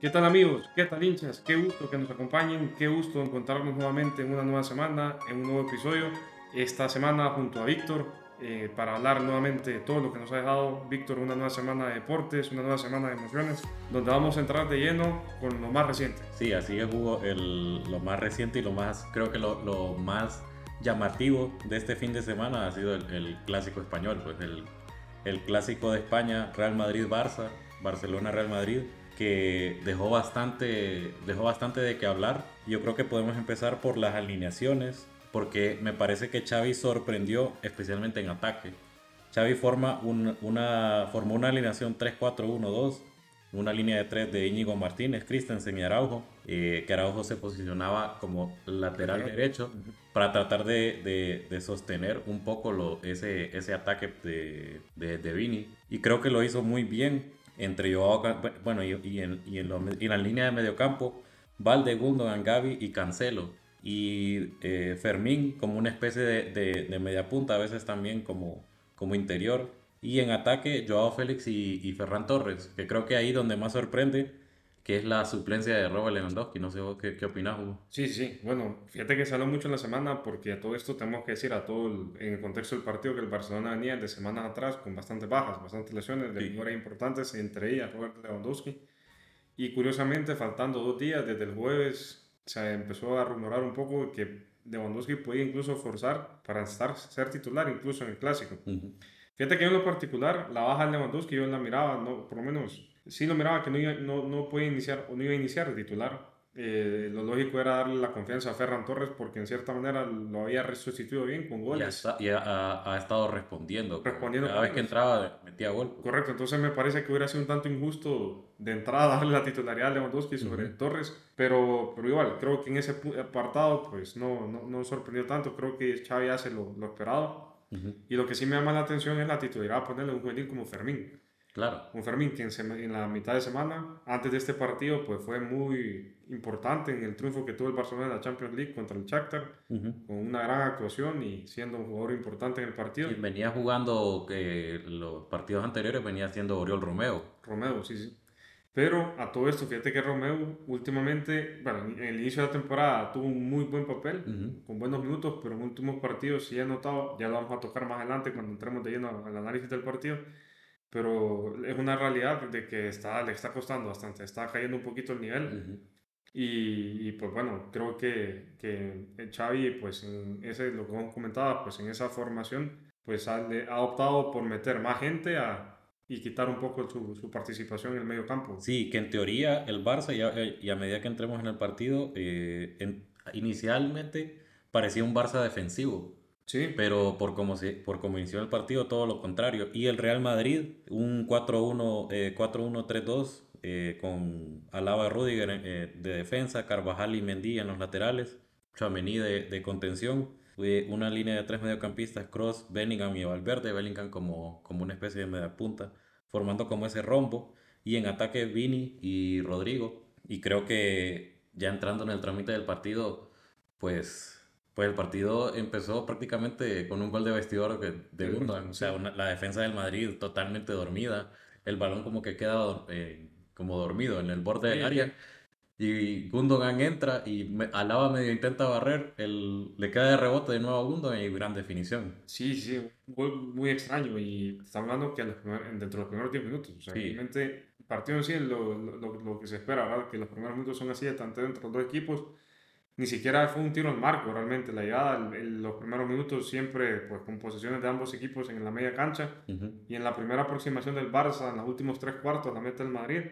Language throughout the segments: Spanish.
¿Qué tal amigos? ¿Qué tal hinchas? Qué gusto que nos acompañen, qué gusto encontrarnos nuevamente en una nueva semana, en un nuevo episodio. Esta semana junto a Víctor eh, para hablar nuevamente de todo lo que nos ha dejado Víctor una nueva semana de deportes, una nueva semana de emociones, donde vamos a entrar de lleno con lo más reciente. Sí, así es Hugo, el, lo más reciente y lo más, creo que lo, lo más llamativo de este fin de semana ha sido el, el clásico español, pues el, el clásico de España, Real Madrid-Barça, Barcelona-Real Madrid que dejó bastante, dejó bastante de qué hablar. Yo creo que podemos empezar por las alineaciones, porque me parece que Xavi sorprendió especialmente en ataque. Xavi forma una, formó una alineación 3-4-1-2, una línea de tres de Íñigo Martínez, Christensen y Araujo, eh, que Araujo se posicionaba como lateral derecho para tratar de, de, sostener un poco lo, ese, ese ataque de, de, de Vini. Y creo que lo hizo muy bien entre Joao, bueno, y, y, en, y, en la línea de mediocampo, Valde, Gundogan, Gaby y Cancelo. Y eh, Fermín como una especie de, de, de, a veces también como, como interior. Y en ataque, Joao Félix y, y Ferran Torres, que creo que ahí donde más sorprende que es la suplencia de Robert Lewandowski. No sé qué, qué opinas, Hugo. Sí, sí. Bueno, fíjate que se habló mucho en la semana porque a todo esto tenemos que decir a todo el, en el contexto del partido que el Barcelona venía de semanas atrás con bastantes bajas, bastantes lesiones de sí. importantes, entre ellas Robert Lewandowski. Y curiosamente, faltando dos días desde el jueves, se empezó a rumorar un poco que Lewandowski podía incluso forzar para estar, ser titular incluso en el clásico. Uh -huh. Fíjate que en lo particular, la baja de Lewandowski yo la miraba, no, por lo menos sí lo miraba que no, iba, no, no puede iniciar o no iba a iniciar de titular. Eh, lo lógico era darle la confianza a Ferran Torres porque en cierta manera lo había resustituido bien con goles. Y, está, y ha, ha, estado respondiendo. Respondiendo. Cada vez que entraba metía gol. Correcto, entonces me parece que hubiera sido un tanto injusto de entrada darle la titularidad a Lewandowski sobre uh -huh. Torres, pero, pero igual, creo que en ese apartado pues no, no, no sorprendió tanto, creo que Xavi hace lo, lo esperado. Uh -huh. Y lo que sí me llama la atención es la titularidad, ponerle un juvenil como Fermín. Claro. Un Fermín que en, en, la mitad de semana, antes de este partido, pues fue muy importante en el triunfo que tuvo el Barcelona en la Champions League contra el Shakhtar, uh -huh. con una gran actuación y siendo un jugador importante en el partido. Y venía jugando que los partidos anteriores venía siendo Oriol Romeo. Romeo, sí, sí. Pero a todo esto, fíjate que Romeo últimamente, bueno, en el inicio de la temporada tuvo un muy buen papel, uh -huh. con buenos minutos, pero en últimos partidos sí he notado, ya lo vamos a tocar más adelante cuando entremos de lleno al análisis del partido, pero es una realidad de que está, le está costando bastante, está cayendo un poquito el nivel. Uh -huh. y, y, pues bueno, creo que, que Xavi, pues en ese, lo que hemos comentado, pues en esa formación, pues ha, ha optado por meter más gente a, y quitar un poco su, su, participación en el medio campo. Sí, que en teoría el Barça, y a, y a medida que entremos en el partido, eh, en, inicialmente parecía un Barça defensivo. Sí. Pero por cómo, se, por cómo inició el partido, todo lo contrario. Y el Real Madrid, un 4-1, eh, 4-1-3-2, eh, con Alaba Rudiger eh, de defensa, Carvajal y Mendy en los laterales, Chamení de, de contención, una línea de tres mediocampistas, Cross, Bellingham y Valverde, Bellingham como, como una especie de media punta, formando como ese rombo. Y en ataque Vini y Rodrigo. Y creo que ya entrando en el trámite del partido, pues pues el partido empezó prácticamente con un gol de vestidor de Gundogan, o sea, una, la defensa del Madrid totalmente dormida, el balón como que queda eh, como dormido en el borde del área y Gundogan entra y me, Alaba medio intenta barrer, el, le queda de rebote de nuevo a Gundogan y gran definición. Sí, sí, gol muy extraño y está hablando que primer, dentro de los primeros 10 minutos, o sea, sí. realmente el partido en sí es lo, lo, lo, que se espera, ¿verdad? que los primeros minutos son así de tanto entre los dos equipos ni siquiera fue un tiro al marco realmente. La llegada, el, los primeros minutos siempre pues, con posesiones de ambos equipos en la media cancha. Uh -huh. Y en la primera aproximación del Barça, en los últimos tres cuartos, la meta del Madrid,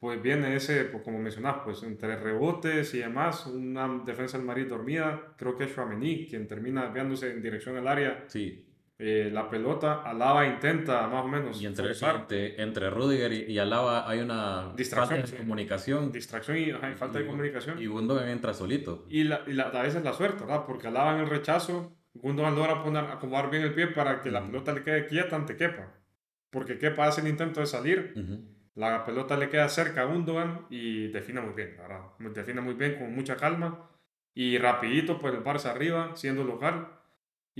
pues viene ese, pues, como mencionás, pues entre rebotes y demás, una defensa del Madrid dormida. Creo que es Chouameni quien termina desviándose en dirección al área. Sí. Eh, la pelota, Alaba intenta más o menos. Y entre, entre, entre Rudiger y, y, Alaba hay una distracción, falta de comunicación. Distracción y hay falta y, de comunicación. Y Gundogan entra solito. Y, la, y la, a veces la suerte, ¿verdad? Porque Alaba en el rechazo, Gundogan logra poner, acomodar bien el pie para que uh -huh. la pelota le quede quieta ante Kepa. Porque Kepa hace el intento de salir. Uh -huh. La pelota le queda cerca a Gundogan y define muy bien, ¿verdad? Define muy bien, con mucha calma. Y rapidito, pues el Barça arriba, siendo local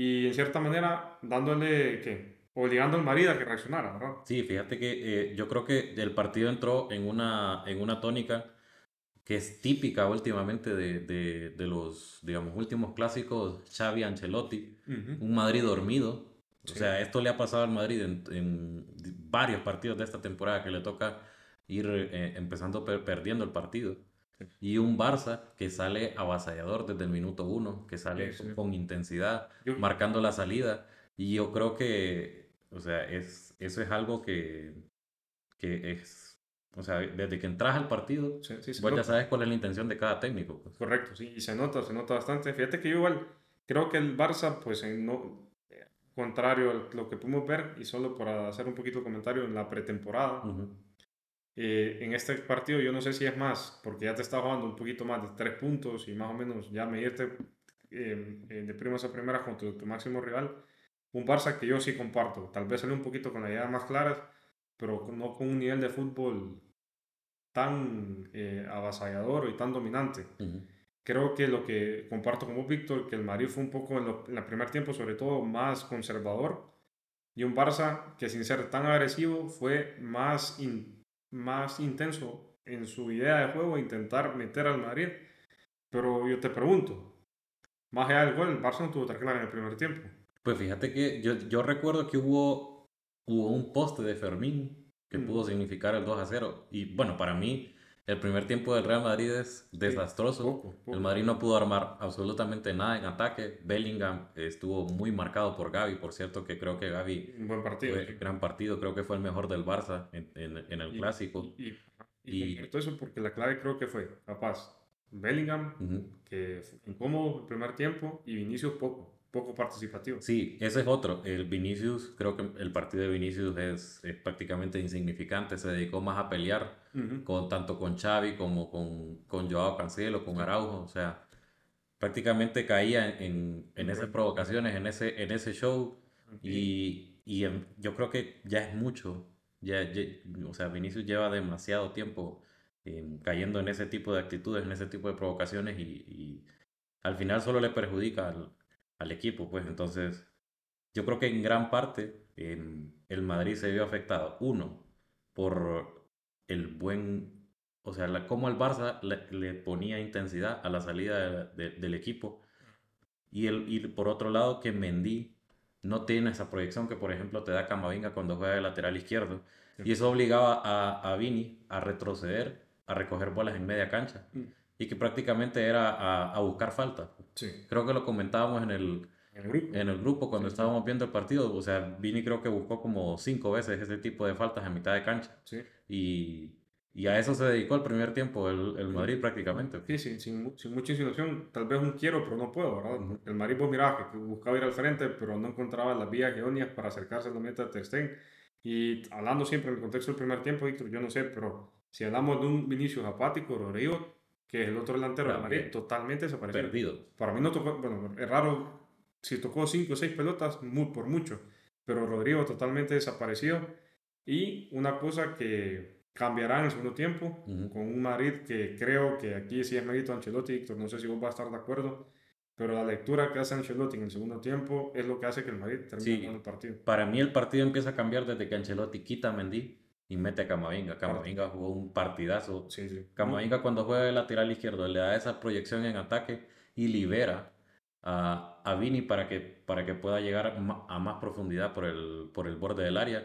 y en cierta manera dándole ¿qué? obligando al marido a que reaccionara, ¿verdad? Sí, fíjate que eh, yo creo que el partido entró en una, en una tónica que es típica últimamente de, de, de los, digamos, últimos clásicos, Xavi Ancelotti, un Madrid dormido. O sea, esto le ha pasado al Madrid en, en, varios partidos de esta temporada que le toca ir eh, empezando perdiendo el partido. Y un Barça que sale avasallador desde el minuto uno, que sale con, intensidad, marcando la salida. Y yo creo que, o sea, es, eso es algo que, que es, o sea, desde que entras al partido, vos ya sabes cuál es la intención de cada técnico. Pues. Correcto, sí, y se nota, se nota bastante. Fíjate que yo igual creo que el Barça, pues, en no, contrario a lo que pudimos ver, y solo para hacer un poquito de comentario en la pretemporada, eh, en este partido yo no sé si es más, porque ya te está jugando un poquito más de tres puntos y más o menos ya medirte eh, eh, de primas a primeras contra tu máximo rival. Un Barça que yo sí comparto, tal vez sale un poquito con la idea más claras, pero no con un nivel de fútbol tan avasallador y tan dominante. Creo que lo que comparto con vos, Víctor, que el Madrid fue un poco en, el primer tiempo, sobre todo, más conservador. Y un Barça que sin ser tan agresivo fue más más intenso en su idea de juego, intentar meter al Madrid. Pero yo te pregunto, más allá del gol, el Barça no tuvo tan claro en el primer tiempo. Pues fíjate que yo, yo recuerdo que hubo, hubo un poste de Fermín que mm. pudo significar el 2 a 0. Y bueno, para mí el primer tiempo del Real Madrid es desastroso. El Madrid no pudo armar absolutamente nada en ataque. Bellingham estuvo muy marcado por Gaby. Por cierto, que creo que Gaby. Un buen partido. Fue gran partido. Creo que fue el mejor del Barça en, en, el clásico. Y, y, eso porque la clave creo que fue capaz. Bellingham, que fue incómodo el primer tiempo, y Vinicius poco poco participativo. Sí, ese es otro. El Vinicius, creo que el partido de Vinicius es, prácticamente insignificante. Se dedicó más a pelear con, tanto con Xavi como con, con Joao Cancelo, con Araujo. O sea, prácticamente caía en, en, esas provocaciones, en ese, en ese show. Y, y yo creo que ya es mucho. Ya, o sea, Vinicius lleva demasiado tiempo cayendo en ese tipo de actitudes, en ese tipo de provocaciones y, y al final solo le perjudica al, al equipo, pues. Entonces yo creo que en gran parte el Madrid se vio afectado, uno, por el buen, o sea, la, cómo el Barça le, ponía intensidad a la salida del equipo. Y, el, y por otro lado que Mendy no tiene esa proyección que por ejemplo te da Camavinga cuando juega de lateral izquierdo. Y eso obligaba a, a Vini a retroceder, a recoger bolas en media cancha. Mm y que prácticamente era a, buscar falta. Sí. Creo que lo comentábamos en el, en el grupo, cuando estábamos viendo el partido. O sea, Vini creo que buscó como cinco veces ese tipo de faltas en mitad de cancha. Sí. Y, y a eso se dedicó el primer tiempo el, el Madrid prácticamente. Sí, sí sin, sin, mucha insinuación. Tal vez un quiero, pero no puedo, ¿verdad? El Madrid, miraba que buscaba ir al frente, pero no encontraba las vías idóneas para acercarse a la meta de Testen. Y hablando siempre en el contexto del primer tiempo, Víctor, yo no sé, pero si hablamos de un Vinicius apático, Rodrigo que es el otro delantero de Madrid, totalmente desaparecido. Perdido. Para mí no tocó, bueno, es raro si tocó 5 o 6 pelotas, muy, por mucho, pero Rodrigo totalmente desaparecido. Y una cosa que cambiará en el segundo tiempo, con un Madrid que creo que aquí sí es mérito Ancelotti, Víctor, no sé si vos vas a estar de acuerdo, pero la lectura que hace Ancelotti en el segundo tiempo es lo que hace que el Madrid termine el partido. Para mí el partido empieza a cambiar desde que Ancelotti quita a Mendy y mete a Camavinga. Camavinga jugó un partidazo. Sí, sí. Camavinga cuando juega de lateral izquierdo le da esa proyección en ataque y libera a, a Vini para que, para que pueda llegar a más profundidad por el, por el borde del área.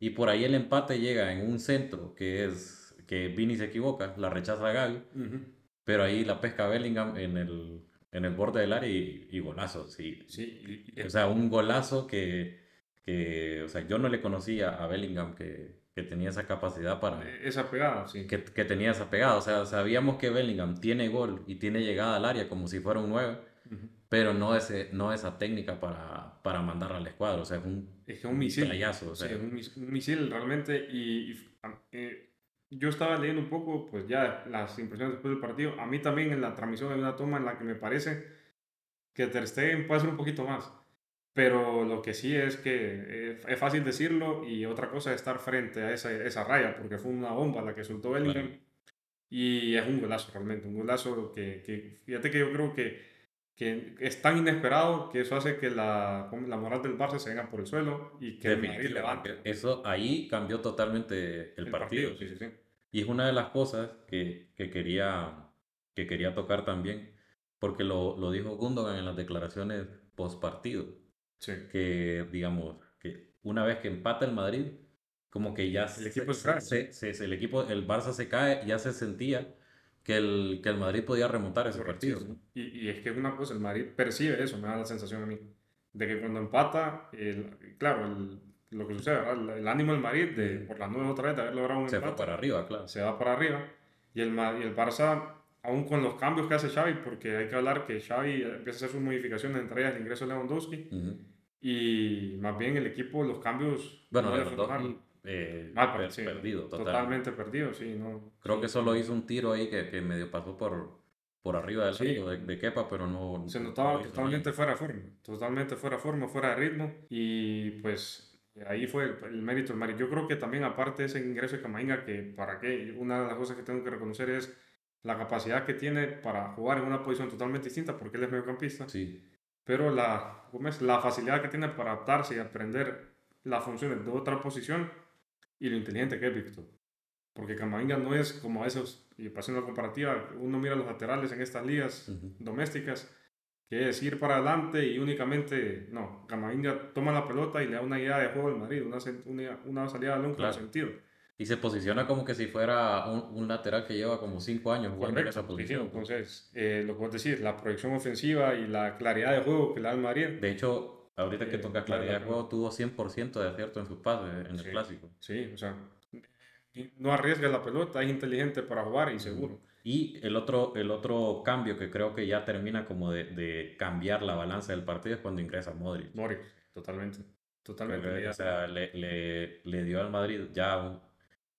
Y por ahí el empate llega en un centro que es que Vini se equivoca, la rechaza a Gaby, pero ahí la pesca Bellingham en el, en el borde del área y, golazo. Sí. sí o sea, un golazo que, que, o sea, yo no le conocía a Bellingham que que tenía esa capacidad para... Eh, esa pegada, sí. Que, que, tenía esa pegada. O sea, sabíamos que Bellingham tiene gol y tiene llegada al área como si fuera un 9, pero no, ese, no esa técnica para, para mandar al escuadro. O sea, es un, es un misil. Playazo, o sea. Sí, es un, misil realmente. Y, eh, yo estaba leyendo un poco, pues ya las impresiones después del partido. A mí también en la transmisión hay una toma en la que me parece que Ter Stegen puede hacer un poquito más. Pero lo que sí es que eh, es fácil decirlo y otra cosa es estar frente a esa, esa raya, porque fue una bomba la que soltó Bellingham. Y es un golazo realmente, un golazo que, que, fíjate que yo creo que que es tan inesperado que eso hace que la, la moral del Barça se venga por el suelo y que el levante. Eso ahí cambió totalmente el, partido. Sí, sí, sí. Y es una de las cosas que, que, quería, que quería tocar también, porque lo, lo dijo Gundogan en las declaraciones post partido. Sí. Que, digamos, que una vez que empata el Madrid, como que ya el equipo se, se, el equipo, el Barça se cae, ya se sentía que el, que el Madrid podía remontar ese partido. Y, y, es que una cosa, el Madrid percibe eso, me da la sensación a mí, de que cuando empata, el, claro, el, lo que sucede, el, ánimo del Madrid, de, por las nueve otra vez, de haber logrado un se empate, va para arriba, claro. Se va para arriba. Y el, y el Barça, aún con los cambios que hace Xavi, porque hay que hablar que Xavi empieza a hacer sus modificaciones, entre ellas el ingreso de Lewandowski, y más bien el equipo, los cambios... Bueno, Lewandowski eh, perdido. Totalmente perdido, sí. No, Creo que solo hizo un tiro ahí que, que medio pasó por, por arriba del sí. de, de, Kepa, pero no... Se notaba totalmente fuera de forma, totalmente fuera de forma, fuera de ritmo, y pues ahí fue el, mérito del. Yo creo que también aparte de ese ingreso de Camainga, que para qué, una de las cosas que tengo que reconocer es la capacidad que tiene para jugar en una posición totalmente distinta, porque él es mediocampista. Sí. Pero la, ¿cómo es? la facilidad que tiene para adaptarse y aprender las funciones de otra posición y lo inteligente que es Víctor. Porque Camavinga no es como esos, y pasando la comparativa, uno mira los laterales en estas ligas domésticas, que es ir para adelante y únicamente, no, Camavinga toma la pelota y le da una idea de juego al Madrid, una, una, una salida de claro. sentido. Y se posiciona como que si fuera un, un lateral que lleva como cinco años jugando en esa posición. entonces, eh, lo que vos decís, la proyección ofensiva y la claridad de juego que le da Madrid. De hecho, Ahorita que toca claridad de juego, tuvo 100% de acierto en sus pases en el clásico. Sí, o sea, no arriesga la pelota, es inteligente para jugar y seguro. Y el otro, el otro cambio que creo que ya termina como de, de cambiar la balanza del partido es cuando ingresa Modric. Modric, totalmente. Totalmente. o sea, le, le, le, dio al Madrid ya un,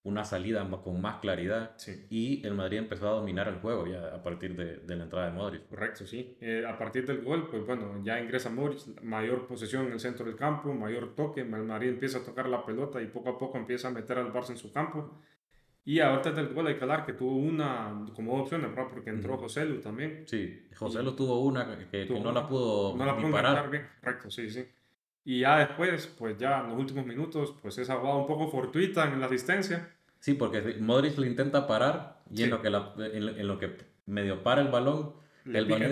una salida con más claridad y el Madrid empezó a dominar el juego ya a partir de, de la entrada de Modric. Correcto, sí. Eh, a partir del gol, pues bueno, ya ingresa Modric, mayor posesión en el centro del campo, mayor toque, el Madrid empieza a tocar la pelota y poco a poco empieza a meter al Barça en su campo. Y ahorita del gol hay que hablar que tuvo una como opción, ¿verdad? Porque entró José Lu también. Sí, José Lu tuvo una que, que no la pudo no la pudo parar. Bien. Correcto, sí, sí. Y ya después, pues ya en los últimos minutos, pues esa jugada un poco fortuita en la asistencia. Sí, porque Modric lo intenta parar y en, lo que en, lo que medio para el balón, el balón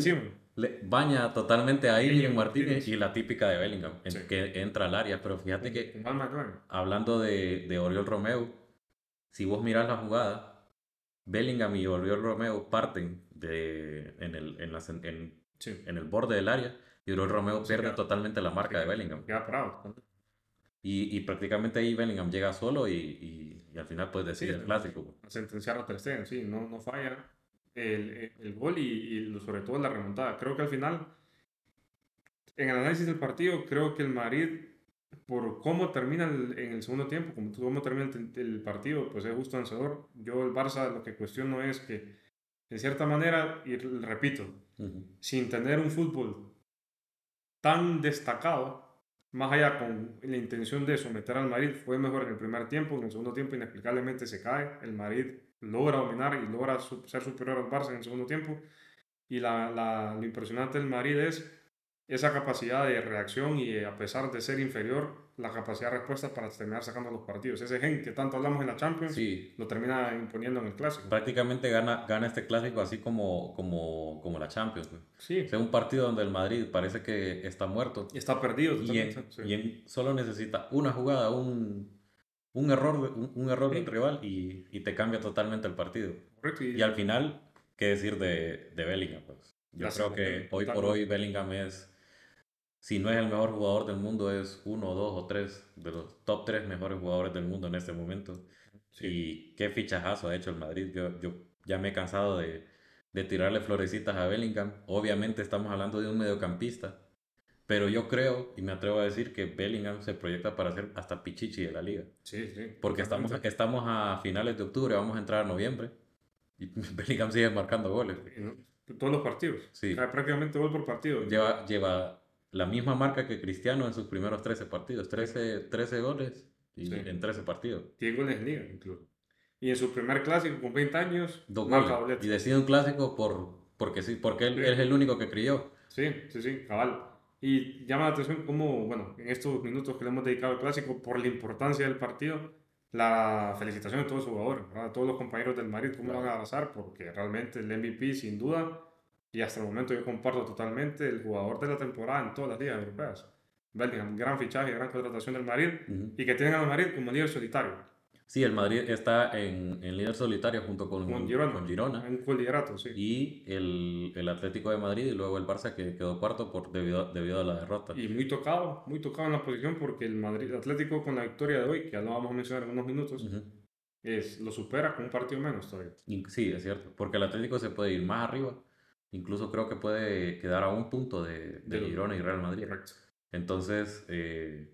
le baña totalmente a Irving Martínez y la típica de Bellingham, que entra al área. Pero fíjate que, hablando de, de Oriol Romeo, si vos mirás la jugada, Bellingham y Oriol Romeo parten de, en, el, en, la, en, en el borde del área y Oriol Romeo pierde totalmente la marca de Bellingham. Queda parado. Y, y, prácticamente ahí Bellingham llega solo y, y, y al final pues decide el clásico. Sentenciar a Ter sí, no, no falla el, el gol y, sobre todo la remontada. Creo que al final, en el análisis del partido, creo que el Madrid, por cómo termina el, en el segundo tiempo, como cómo termina el, el, partido, pues es justo vencedor. Yo el Barça lo que cuestiono es que, de cierta manera, y repito, sin tener un fútbol tan destacado, más allá con la intención de someter al Madrid, fue mejor en el primer tiempo, en el segundo tiempo inexplicablemente se cae, el Madrid logra dominar y logra ser superior al Barça en el segundo tiempo, y la, la, lo impresionante del Madrid es esa capacidad de reacción y a pesar de ser inferior, la capacidad de respuesta para terminar sacando los partidos. Ese gen que tanto hablamos en la Champions, sí. lo termina imponiendo en el Clásico. Prácticamente gana, gana este Clásico así como, como, como la Champions. Sí. es un partido donde el Madrid parece que está muerto. Y está perdido. Y, y solo necesita una jugada, un, un error, un, un error del rival y, y, te cambia totalmente el partido. Y, y, al final, ¿qué decir de, de Bellingham? Pues? Yo creo que hoy por hoy Bellingham es si no es el mejor jugador del mundo, es uno, dos o tres de los top tres mejores jugadores del mundo en este momento. Y qué fichajazo ha hecho el Madrid. Yo, yo ya me he cansado de, de tirarle florecitas a Bellingham. Obviamente estamos hablando de un mediocampista, pero yo creo y me atrevo a decir que Bellingham se proyecta para ser hasta Pichichi de la liga. Sí, sí. Porque estamos, estamos a finales de octubre, vamos a entrar a noviembre y Bellingham sigue marcando goles. Todos los partidos. Sí. prácticamente gol por partido. Lleva, lleva la misma marca que Cristiano en sus primeros 13 partidos, 13, 13 goles y en 13 partidos. 10 goles en liga incluso. Y en su primer clásico con 20 años, Dos goles. Y decide un clásico por, porque sí, porque él, es el único que crió. Sí, sí, sí, cabal. Y llama la atención cómo, bueno, en estos minutos que le hemos dedicado al clásico, por la importancia del partido, la felicitación de todos los jugadores, a todos los compañeros del Madrid, cómo van a abrazar, porque realmente el MVP, sin duda, y hasta el momento yo comparto totalmente, el jugador de la temporada en todas las ligas europeas. Bellingham, gran fichaje, gran contratación del Madrid, y que tienen al Madrid como líder solitario. Sí, el Madrid está en, en líder solitario junto con, Con Girona. con Girona. Un liderato, sí. Y el, el Atlético de Madrid y luego el Barça que quedó cuarto por, debido, debido a la derrota. Y muy tocado, muy tocado en la posición porque el Madrid el Atlético con la victoria de hoy, que ya lo vamos a mencionar en unos minutos, Ujú. es, lo supera con un partido menos todavía. Y sí, es cierto, porque el Atlético se puede ir más arriba. Incluso creo que puede quedar a un punto de, Girona y Real Madrid. Correcto. Entonces, eh,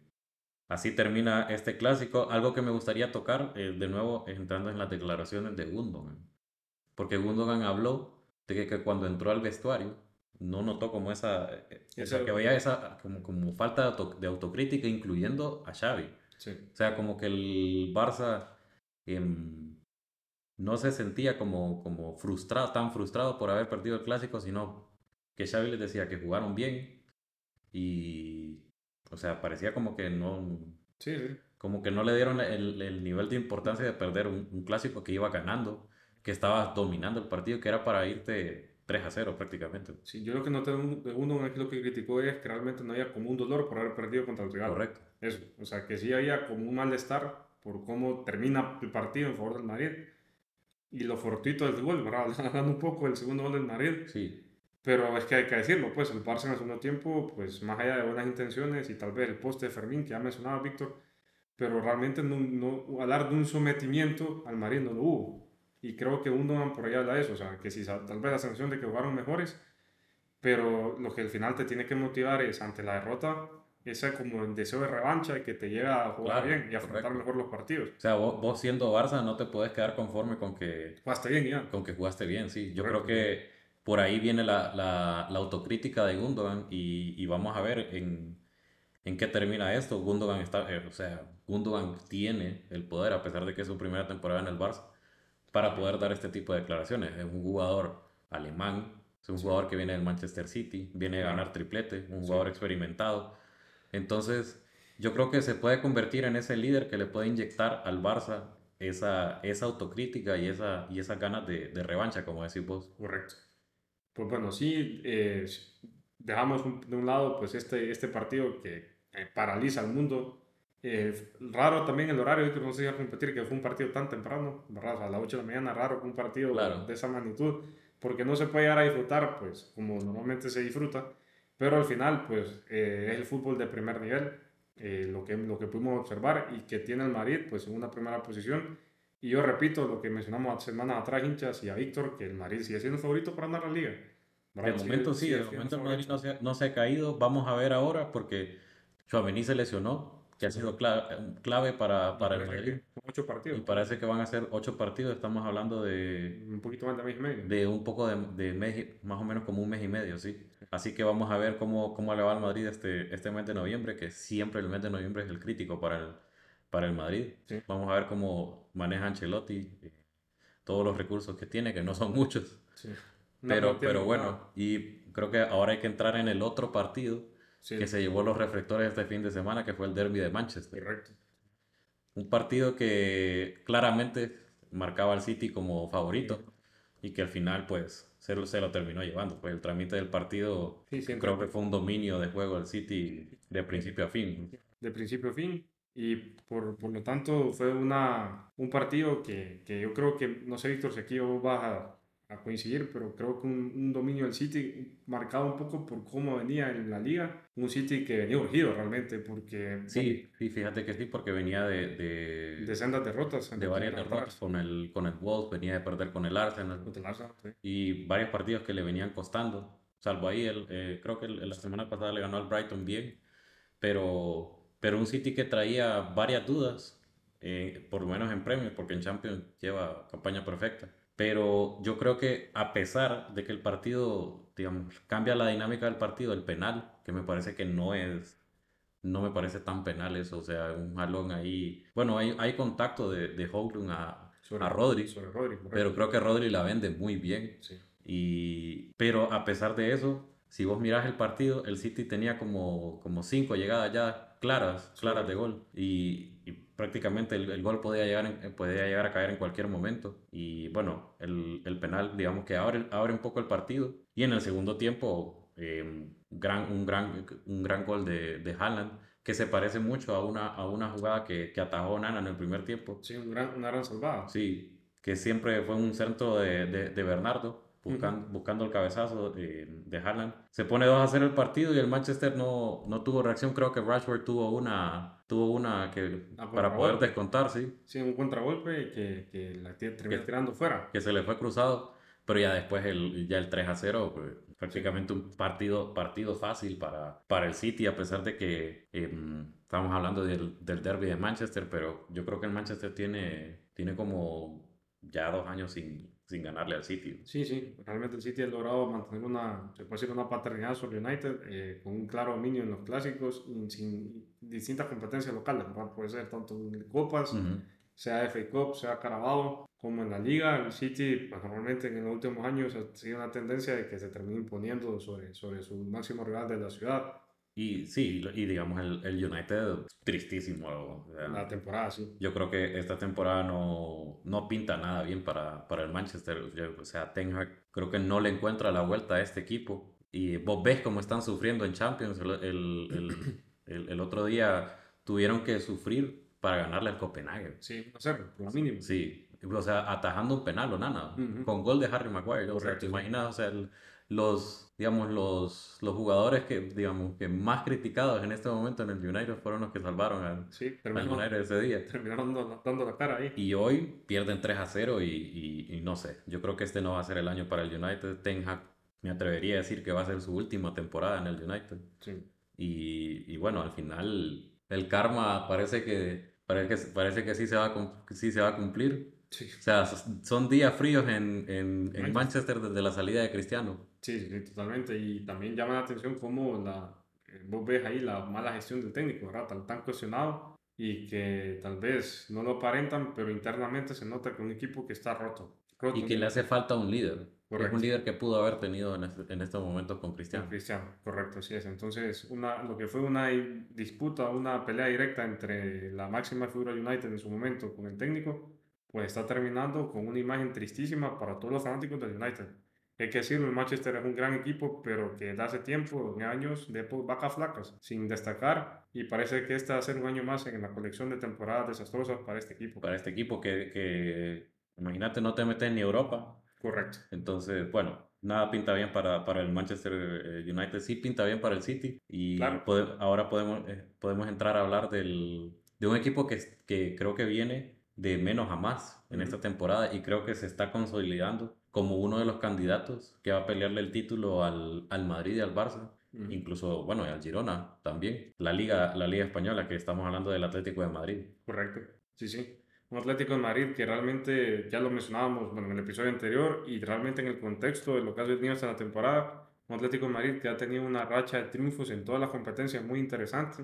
así termina este clásico. Algo que me gustaría tocar, eh, de nuevo, entrando en las declaraciones de Gundogan. Porque Gundogan habló de que, que cuando entró al vestuario no notó como esa, eh, o sea, que veía esa como, como falta de, auto- de autocrítica, incluyendo a Xavi. Sí. O sea, como que el Barça em, no se sentía como, como frustrado, tan frustrado por haber perdido el clásico, sino que Xavi les decía que jugaron bien y, o sea, parecía como que no, Sí, sí. como que no le dieron el, el nivel de importancia de perder un, un clásico que iba ganando, que estaba dominando el partido, que era para irte 3 a 0 prácticamente. Sí, yo lo que noté de un- de uno aquí lo que criticó es que realmente no había como un dolor por haber perdido contra el rival. Correcto. Eso, o sea, que sí había como un malestar por cómo termina el partido en favor del Madrid y lo fortuito del gol, ¿verdad? Hablando un poco del segundo gol del Madrid, Sí, pero es que hay que decirlo, pues el Barça en el segundo tiempo, pues más allá de buenas intenciones y tal vez el poste de Fermín que ya mencionaba Víctor, pero realmente no, no, hablar de un sometimiento al Madrid no lo hubo. Y creo que uno por ahí habla de eso, o sea, que si tal vez la sensación de que jugaron mejores, pero lo que al final te tiene que motivar es ante la derrota, ese como el deseo de revancha y que te lleva a jugar Claro, bien y a afrontar mejor los partidos. o sea, vos, vos siendo Barça no te puedes quedar conforme con que Jugaste bien ya. con que jugaste bien, sí. Yo Correcto. creo que por ahí viene la, la, la autocrítica de Gundogan y, y vamos a ver en, en qué termina esto. Gundogan está, eh, o sea, Gundogan tiene el poder, a pesar de que es su primera temporada en el Barça, para poder dar este tipo de declaraciones. Es un jugador alemán, es un jugador que viene del Manchester City, viene a ganar triplete, un Sí. jugador experimentado. Entonces, yo creo que se puede convertir en ese líder que le puede inyectar al Barça esa, esa autocrítica y, esa, y esas ganas de, de revancha, como decís vos. Correcto. Pues bueno, sí, eh, dejamos un- de un lado pues este, este partido que eh, paraliza al mundo. Eh, raro también el horario que no se iba a competir, que fue un partido tan temprano, ¿verdad? O sea, a las 8 de la mañana, raro que un partido Claro. de esa magnitud, porque no se puede llegar a disfrutar pues como normalmente se disfruta, pero al final pues eh, es el fútbol de primer nivel, eh, lo, que, lo que pudimos observar y que tiene el Madrid pues en una primera posición. Y yo repito lo que mencionamos semanas atrás, hinchas, y a Víctor, que el Madrid sigue siendo favorito para ganar la liga. De momento sí, de momento el. Madrid no se, no se ha caído. Vamos a ver ahora porque Chouameni se lesionó, que ha sido cla- clave para, para el Madrid. ocho partidos. Y parece que van a ser ocho partidos. Estamos hablando de, Un poquito más de mes y medio. de un poco de, de mes, más o menos como un mes y medio, sí. Así que vamos a ver cómo, cómo le va al Madrid este, este mes de noviembre, que siempre el mes de noviembre es el crítico para el, para el Madrid. Sí. Vamos a ver cómo maneja Ancelotti eh, todos los recursos que tiene, que no son muchos. Sí. Pero, pero bueno, y creo que ahora hay que entrar en el otro partido Sí, que se llevó los reflectores este fin de semana, que fue el derby de Manchester. correcto. Un partido que claramente marcaba al City como favorito y que al final pues se lo, se lo terminó llevando. Pues el trámite del partido Sí, creo que fue un dominio de juego del City de principio a fin. de principio a fin. Y por, por lo tanto fue una, un partido que, que yo creo que, no sé Víctor si aquí vos vas a, a coincidir, pero creo que un, un dominio del City marcado un poco por cómo venía en la liga. Un City que venía urgido realmente porque Sí, sí, fíjate que sí, porque venía de, de, de sendas derrotas. de varias derrotas con el, con el Wolves, venía de perder con el Arsenal. Contra el Arsenal, sí. y varios partidos que le venían costando. Salvo ahí, el, eh, creo que el- la semana pasada le ganó al Brighton bien, pero, pero un City que traía varias dudas, eh, por lo menos en premios, porque en Champions lleva campaña perfecta. Pero yo creo que a pesar de que el partido, digamos, cambia la dinámica del partido, el penal, que me parece que no es, no me parece tan penal eso, o sea, un jalón ahí. Bueno, hay, hay contacto de, de Højlund a, Sobre, a Rodri, Sobre Rodri, pero creo que Rodri la vende muy bien. Sí. Y, pero a pesar de eso, si vos mirás el partido, el City tenía como, como cinco llegadas ya claras, claras de gol. Y, prácticamente el, gol podía llegar, podía llegar a caer en cualquier momento. Y bueno, el, el penal, digamos que abre, abre un poco el partido. Y en el segundo tiempo, eh, gran, un, gran, un gran gol de, de Haaland que se parece mucho a una, a una jugada que, que atajó Nana en el primer tiempo. Sí, un gran, una gran salvada. Sí, que siempre fue un centro de, de, de Bernardo, buscando, buscando el cabezazo de, de Haaland. Se pone 2 a 0 el partido y el Manchester no, no tuvo reacción. Creo que Rashford tuvo una, tuvo una que, ah, para poder descontar, sí. Sí, un contragolpe que, que la terminó tirando fuera. Que se le fue cruzado, pero ya después el, ya el 3 a 0, pues, prácticamente un partido, partido fácil para, para el City, a pesar de que em, estamos hablando del, del derby de Manchester, pero yo creo que el Manchester tiene, tiene como ya dos años sin, sin ganarle al City. Sí, sí, realmente el City ha logrado mantener una, se puede decir, una paternidad sobre United eh, con un claro dominio en los clásicos y sin distintas competencias locales, puede ser tanto en copas, sea FA Cup, sea Carabao, como en la liga, el City pues, normalmente en los últimos años ha sido una tendencia de que se termine imponiendo sobre, sobre su máximo rival de la ciudad. Y sí, y digamos el, el United tristísimo. la temporada, sí. Yo creo que esta temporada no, no pinta nada bien para, para el Manchester. O sea, Ten Hag creo que no le encuentra la vuelta a este equipo. Y vos ves cómo están sufriendo en Champions. El, el, el, el otro día tuvieron que sufrir para ganarle al Copenhague. Sí, no sé, por lo mínimo. Sí, o sea, atajando un penal o nada, con gol de Harry Maguire. O sea, te imaginas, o sea, los, digamos, los, los jugadores que, digamos, que más criticados en este momento en el United fueron los que salvaron al, sí, United ese día. Terminaron dando, la cara ahí. Y hoy pierden 3 a 0 y, y, no sé, yo creo que este no va a ser el año para el United. Ten Hag, me atrevería a decir que va a ser su última temporada en el United. Sí. Y, y bueno, al final el karma parece que, parece que, parece que sí, se va a, sí se va a cumplir o sea, son días fríos en, en, en Manchester desde la salida de Cristiano. Sí, sí, totalmente. Y también llama la atención cómo la, eh, vos ves ahí la mala gestión del técnico, ¿verdad? Tan, tan cuestionado y que tal vez no lo aparentan, pero internamente se nota que un equipo que está roto. y que le hace falta un líder. Es un líder que pudo haber tenido en, este, en estos momentos con Cristiano. Cristiano, correcto, así es. Entonces, una, lo que fue una disputa, una pelea directa entre la máxima figura United en su momento con el técnico, pues está terminando con una imagen tristísima para todos los fanáticos del United. Hay que decirlo, el Manchester es un gran equipo, pero que desde hace tiempo, en años, de vacas flacas, sin destacar, y parece que este va a ser un año más en la colección de temporadas desastrosas para este equipo. Para este equipo que, que imagínate, no te metes ni Europa. Correcto. Entonces, bueno, nada pinta bien para, para el Manchester eh, United, sí pinta bien para el City, y ahora podemos, eh, podemos entrar a hablar del, de un equipo que, que creo que viene de menos a más en esta temporada y creo que se está consolidando como uno de los candidatos que va a pelearle el título al, al Madrid y al Barça. Incluso, bueno, y al Girona también. La Liga, la Liga Española, que estamos hablando del Atlético de Madrid. Correcto. Sí, sí. Un Atlético de Madrid que realmente, ya lo mencionábamos bueno, en el episodio anterior, y realmente en el contexto de lo que ha venido hasta la temporada, un Atlético de Madrid que ha tenido una racha de triunfos en todas las competencias muy interesante.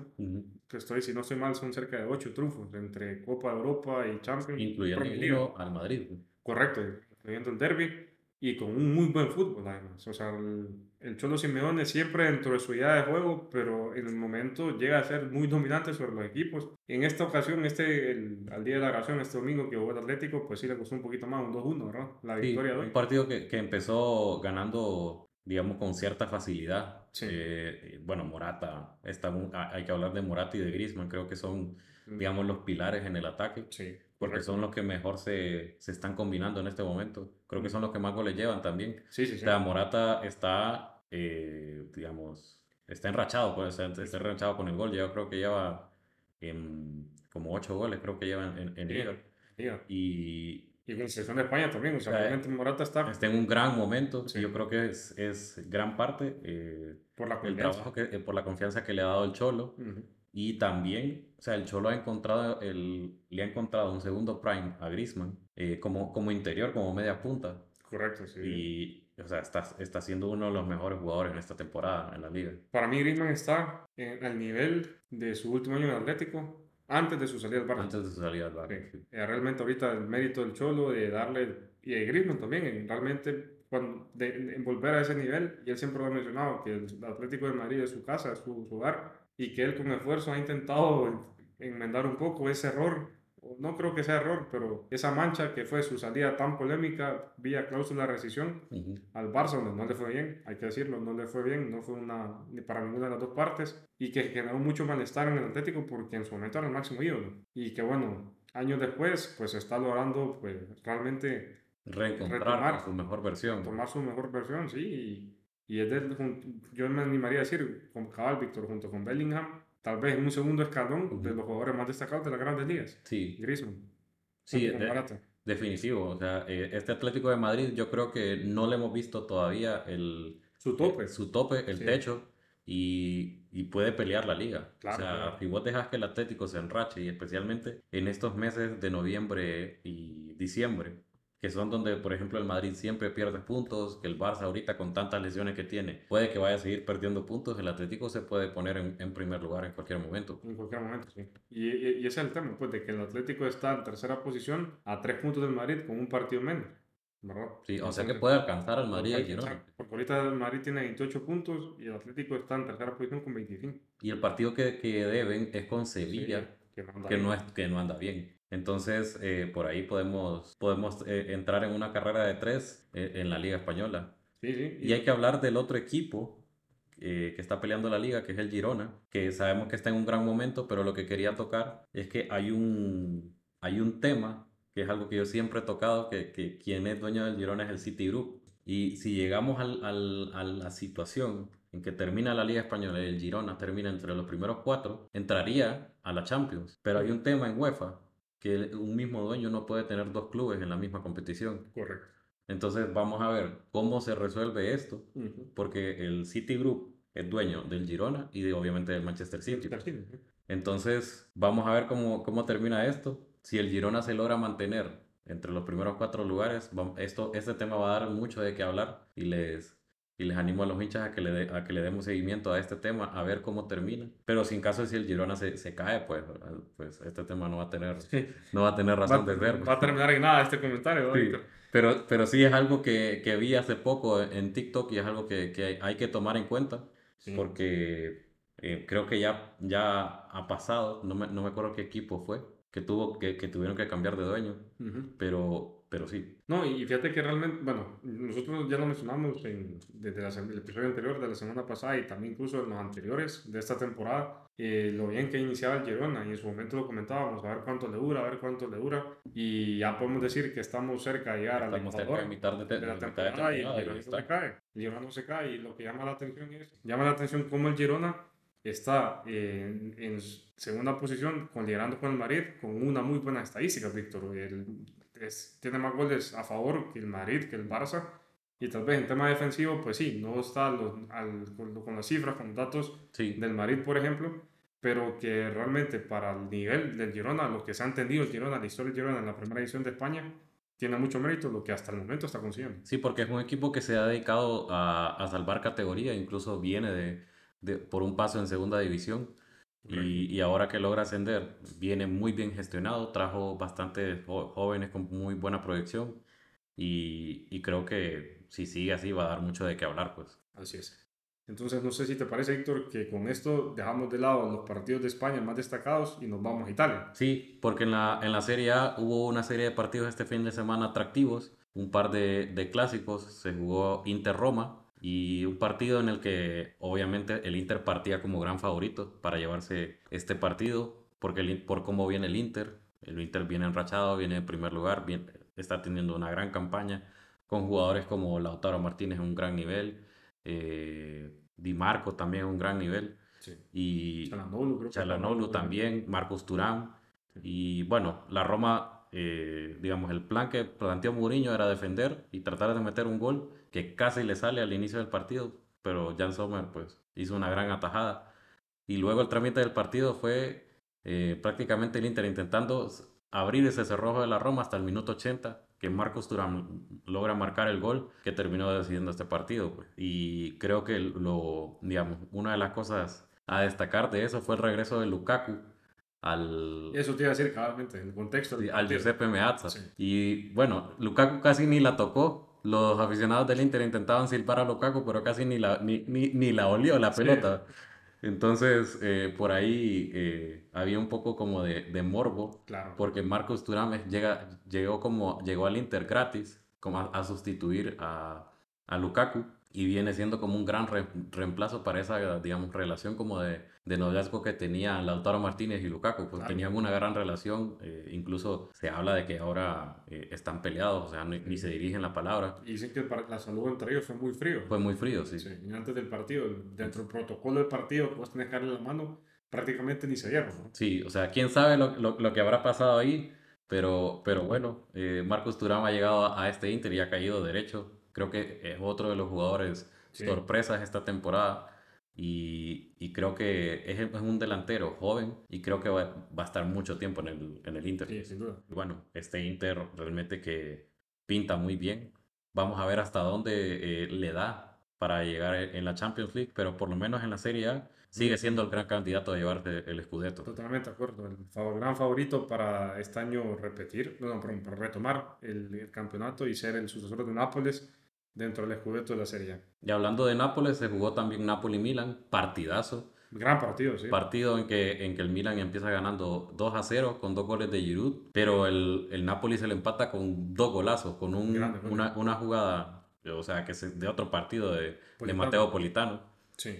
Que estoy, si no estoy mal, son cerca de ocho triunfos entre Copa de Europa y Champions. Incluyendo al Madrid. Correcto, incluyendo el derby y con un muy buen fútbol además. O sea, el, Cholo Simeone siempre dentro de su idea de juego, pero en el momento llega a ser muy dominante sobre los equipos. En esta ocasión, este, el, al día de la grabación, este domingo que jugó el Atlético, pues sí le costó un poquito más, un 2-1, ¿verdad? La victoria de hoy. Un partido que, que empezó ganando digamos, con cierta facilidad. Eh, bueno, Morata, está, hay que hablar de Morata y de Griezmann, creo que son, mm. digamos, los pilares en el ataque. Sí, porque son los que mejor se, se, están combinando en este momento. Creo que mm. son los que más goles llevan también. Sí, sí, sí. O sea, Morata está, eh, digamos, está enrachado, pues, está, enrachado con el gol. Yo creo que lleva como ocho goles, creo que lleva en, en, Y, y con selección de España también, o sea, realmente Morata está... Está en un gran momento, yo creo que es, es gran parte eh, por, la el trabajo que, eh, por la confianza que le ha dado el Cholo. Y también, o sea, el Cholo ha encontrado, el, le ha encontrado un segundo prime a Griezmann eh, como, como interior, como media punta. Correcto, sí. Y, o sea, está, está siendo uno de los mejores jugadores en esta temporada en la liga. Para mí, Griezmann está en, al nivel de su último año en Atlético, antes de su salida al Barça. Antes de su salida al Barça. Eh, realmente ahorita el mérito del Cholo de darle, y de Griezmann también, realmente cuando, de, volver a ese nivel, y él siempre lo ha mencionado, que el Atlético de Madrid es su casa, es su, su hogar, y que él con esfuerzo ha intentado enmendar un poco ese error no creo que sea error, pero esa mancha que fue su salida tan polémica vía cláusula de rescisión al Barça, donde no le fue bien, hay que decirlo, no le fue bien, no fue una, ni para ninguna de las dos partes, y que generó mucho malestar en el Atlético porque en su momento era el máximo ídolo. Y que bueno, años después, pues está logrando pues realmente reencontrar su mejor versión. Tomar su mejor versión, sí. Y, es yo me animaría a decir, con Cabal Víctor junto con Bellingham, tal vez en un segundo escalón de los jugadores más destacados de las grandes ligas. Sí. Griezmann. Sí, definitivo. O sea, eh, este Atlético de Madrid yo creo que no le hemos visto todavía el... Su tope. su tope, el techo. Y, y, puede pelear la liga. Claro, o sea, si vos dejas que el Atlético se enrache, y especialmente en estos meses de noviembre y diciembre, que son donde, por ejemplo, el Madrid siempre pierde puntos, que el Barça ahorita con tantas lesiones que tiene, puede que vaya a seguir perdiendo puntos, el Atlético se puede poner en, primer lugar en cualquier momento. En cualquier momento, sí. Y, y, ese es el tema, pues, de que el Atlético está en tercera posición a tres puntos del Madrid con un partido menos. ¿verdad? Sí, o sea que puede alcanzar al Madrid y Girona. Porque ahorita el Madrid tiene 28 puntos y el Atlético está en tercera posición con 25. Y el partido que, que deben es con Sevilla, que, no que, no es, que no anda bien. Entonces, eh, por ahí podemos, podemos eh, entrar en una carrera de tres eh, en la Liga Española. Sí, sí. Y hay que hablar del otro equipo que está peleando la liga, que es el Girona, que sabemos que está en un gran momento, pero lo que quería tocar es que hay un, hay un tema, que es algo que yo siempre he tocado, que, que quien es dueño del Girona es el Citigroup. Y si llegamos al, al, a la situación en que termina la Liga Española y el Girona termina entre los primeros cuatro, entraría a la Champions. Pero hay un tema en UEFA que un mismo dueño no puede tener dos clubes en la misma competición. Correcto. Entonces vamos a ver cómo se resuelve esto, porque el City Group es dueño del Girona y de, obviamente del Manchester City. Entonces vamos a ver cómo, cómo termina esto. Si el Girona se logra mantener entre los primeros cuatro lugares, esto, este tema va a dar mucho de qué hablar y les, y les animo a los hinchas a que le, a que le demos seguimiento a este tema, a ver cómo termina. Pero sin caso de si el Girona se, se cae, pues, pues este tema no va a tener, no va a tener razón de ser. Va a terminar en nada este comentario. pero, pero sí es algo que, que, vi hace poco en TikTok y es algo que, que hay que tomar en cuenta porque eh, creo que ya, ya ha pasado, no me, no me acuerdo qué equipo fue, que, tuvo, que, que tuvieron que cambiar de dueño, pero pero sí. No, y fíjate que realmente, bueno, nosotros ya lo mencionamos en, desde el episodio anterior de la semana pasada y también incluso en los anteriores de esta temporada, eh, lo bien que iniciaba el Girona y en su momento lo comentábamos, a ver cuánto le dura, a ver cuánto le dura y ya podemos decir que estamos cerca de llegar al Ecuador de, mitad de, de, la temporada, y el Girona no se cae. El Girona no se cae y lo que llama la atención es, llama la atención cómo el Girona está en, en, segunda posición, con, liderando con el Madrid, con una muy buena estadística, Víctor. El, tiene más goles a favor que el Madrid, que el Barça. Y tal vez en tema defensivo, pues sí, no está al, con, las cifras, con datos del Madrid, por ejemplo, pero que realmente para el nivel del Girona, lo que se ha entendido el Girona, la historia del Girona en la primera edición de España, tiene mucho mérito lo que hasta el momento está consiguiendo. Sí, porque es un equipo que se ha dedicado a, a salvar categoría, incluso viene de, de, por un paso en segunda división. Y, ahora que logra ascender, viene muy bien gestionado, trajo bastantes jóvenes con muy buena proyección y, y, creo que si sigue así va a dar mucho de qué hablar, pues. Así es. Entonces, no sé si te parece, Héctor, que con esto dejamos de lado los partidos de España más destacados y nos vamos a Italia. Sí, porque en la, en la Serie A hubo una serie de partidos este fin de semana atractivos, un par de, de clásicos, se jugó Inter-Roma, y un partido en el que obviamente el Inter partía como gran favorito para llevarse este partido, porque el, por cómo viene el Inter, el Inter viene enrachado, viene en primer lugar, está teniendo una gran campaña con jugadores como Lautaro Martínez en un gran nivel, eh, Di Marco también en un gran nivel, y Chalanoglu, también, Marcos Turán, y bueno, la Roma, eh, digamos, el plan que planteó Mourinho era defender y tratar de meter un gol que casi le sale al inicio del partido, pero Jan Sommer pues hizo una gran atajada. Y luego el trámite del partido fue eh, prácticamente el Inter intentando abrir ese cerrojo de la Roma hasta el minuto 80, que Marcos Turán logra marcar el gol que terminó decidiendo este partido. Pues. Y creo que lo, digamos, una de las cosas a destacar de eso fue el regreso de Lukaku al... Eso te iba a decir claramente, en el contexto. al Giuseppe Meazza. Y bueno, Lukaku casi ni la tocó los aficionados del Inter intentaban silbar a Lukaku, pero casi ni la, ni, ni, ni la olió la pelota. Entonces, eh, por ahí eh, había un poco como de, de morbo, Claro. porque Marcos Thuram llega, llegó, como, llegó al Inter gratis, como a, a sustituir a, a Lukaku, y viene siendo como un gran re- reemplazo para esa, digamos, relación como de, de noviazgo que tenían Lautaro Martínez y Lukaku, pues Claro. tenían una gran relación, eh, incluso se habla de que ahora eh, están peleados, o sea, ni, ni se dirigen la palabra. Y dicen que la salud entre ellos fue muy frío. Fue muy frío, sí. Sí, y antes del partido, dentro del protocolo del partido, vos tenés que darle la mano, prácticamente ni se dieron, ¿no? Sí, o sea, quién sabe lo, lo- lo que habrá pasado ahí, pero, pero bueno, eh, Marcos Thuram ha llegado a, a este Inter y ha caído derecho. Creo que es otro de los jugadores Sí. sorpresas esta temporada y, y creo que es, es un delantero joven y creo que va, va a estar mucho tiempo en el, en el Inter. Sí, sin duda. Y bueno, este Inter realmente que pinta muy bien. Vamos a ver hasta dónde eh, le da para llegar en la Champions League, pero por lo menos en la Serie A sigue siendo el gran candidato a llevarse el Scudetto. Totalmente de acuerdo. El fa- gran favorito para este año repetir, no, no, perdón, para retomar el, el campeonato y ser el sucesor de Nápoles dentro del Scudetto de la Serie A. Y hablando de Nápoles, se jugó también Napoli-Milan, partidazo. Gran partido, sí. Partido en que, en que el Milan empieza ganando 2 a 0 con dos goles de Giroud, pero el, el Napoli se le empata con dos golazos, con un- Grande, una, una jugada, o sea, que se- de otro partido de, de. Mateo Politano. Sí.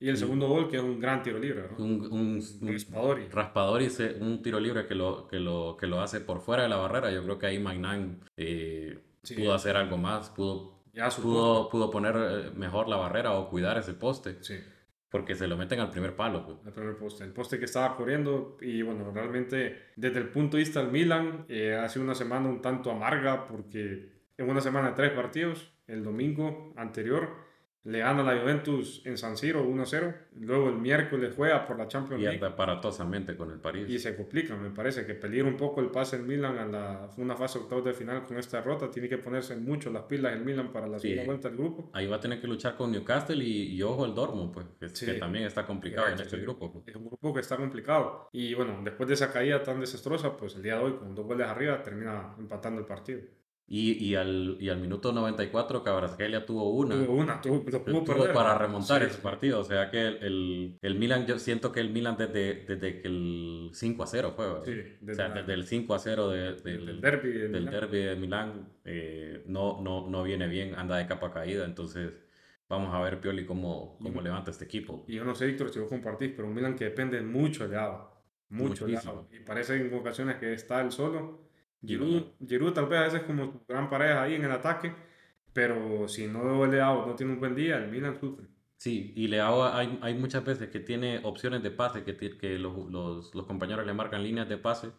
Y el segundo gol, que es un gran tiro libre, ¿no? Un, un, un Raspadori. Raspadori, se- un tiro libre que lo, que, lo, que lo hace por fuera de la barrera. Yo creo que ahí Magnan eh, Sí. pudo hacer algo más, pudo, Ya pudo, pudo poner eh, mejor la barrera o cuidar ese poste, Sí, porque se lo meten al primer palo. pues. el primer poste. El poste que estaba corriendo. Y bueno, realmente, desde el punto de vista del Milan, eh, ha sido una semana un tanto amarga porque en una semana de tres partidos, el domingo anterior, le gana la Juventus en San Siro 1-0. Luego el miércoles juega por la Champions Y League. aparatosamente con el París. Y se complica, me parece que peligra un poco el pase del Milan a la, una fase octavos de final con esta derrota. Tiene que ponerse mucho las pilas el Milan para la Sí. segunda vuelta del grupo. Ahí va a tener que luchar con Newcastle y, y ojo el Dortmund, pues, que, Sí. que también está complicado en Correcto, este sí. grupo. pues. Es un grupo que está complicado. Y bueno, después de esa caída tan desastrosa, pues el día de hoy, con dos goles arriba, termina empatando el partido. Y, y, al, y al minuto 94 Cabrasgelia tuvo una. Tuvo una, tuvo, Tuvo perder. para remontar Sí, ese partido. O sea que el, el, el Milan, yo siento que el Milan desde, desde que el 5 a 0 fue. Sí, o desde sea, la- desde el 5 a 0 de- Del, del, del derbi de del Milán. derby de Milán eh, no, no, no viene bien, anda de capa caída. Entonces vamos a ver Pioli cómo, cómo Y- levanta este equipo. Y yo no sé, Víctor, si vos compartís, pero un Milan que depende mucho de. Mucho de. Alaba. Y parece en ocasiones que está él solo. Giroud. Giroud tal vez a veces como su gran pareja ahí en el ataque, pero si no Leao no tiene un buen día, el Milan sufre. Sí, y Leao hay, hay muchas veces que tiene opciones de pase, que, que los, los, los compañeros le marcan líneas de pase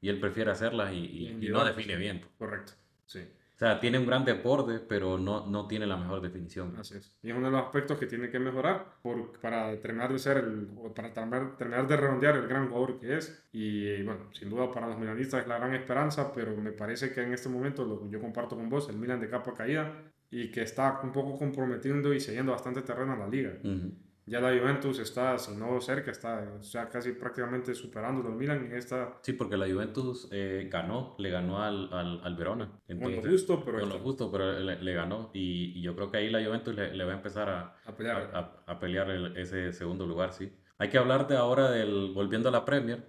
y él prefiere hacerlas y, y- y no define bien. Correcto, sí. O sea, tiene un gran deporte, pero no, no tiene la mejor definición. Así es. Y es uno de los aspectos que tiene que mejorar por, para terminar de ser el, para terminar, terminar de redondear el gran jugador que es. Y bueno, sin duda para los milanistas es la gran esperanza, pero me parece que en este momento, lo que yo comparto con vos, el Milan de capa caída y que está un poco comprometiendo y cediendo bastante terreno a la liga. Ujú. Ya la Juventus está, si no cerca, está ya casi prácticamente superando al Milan en esta, Sí, porque la Juventus eh, ganó, le ganó al, al, al Verona. Entonces, justo, pero está justo, pero le, le ganó. Y, y yo creo que ahí la Juventus le, le va a empezar a, a pelear. a, a- a pelear el- ese segundo lugar, sí. Hay que hablar de ahora del, volviendo a la Premier,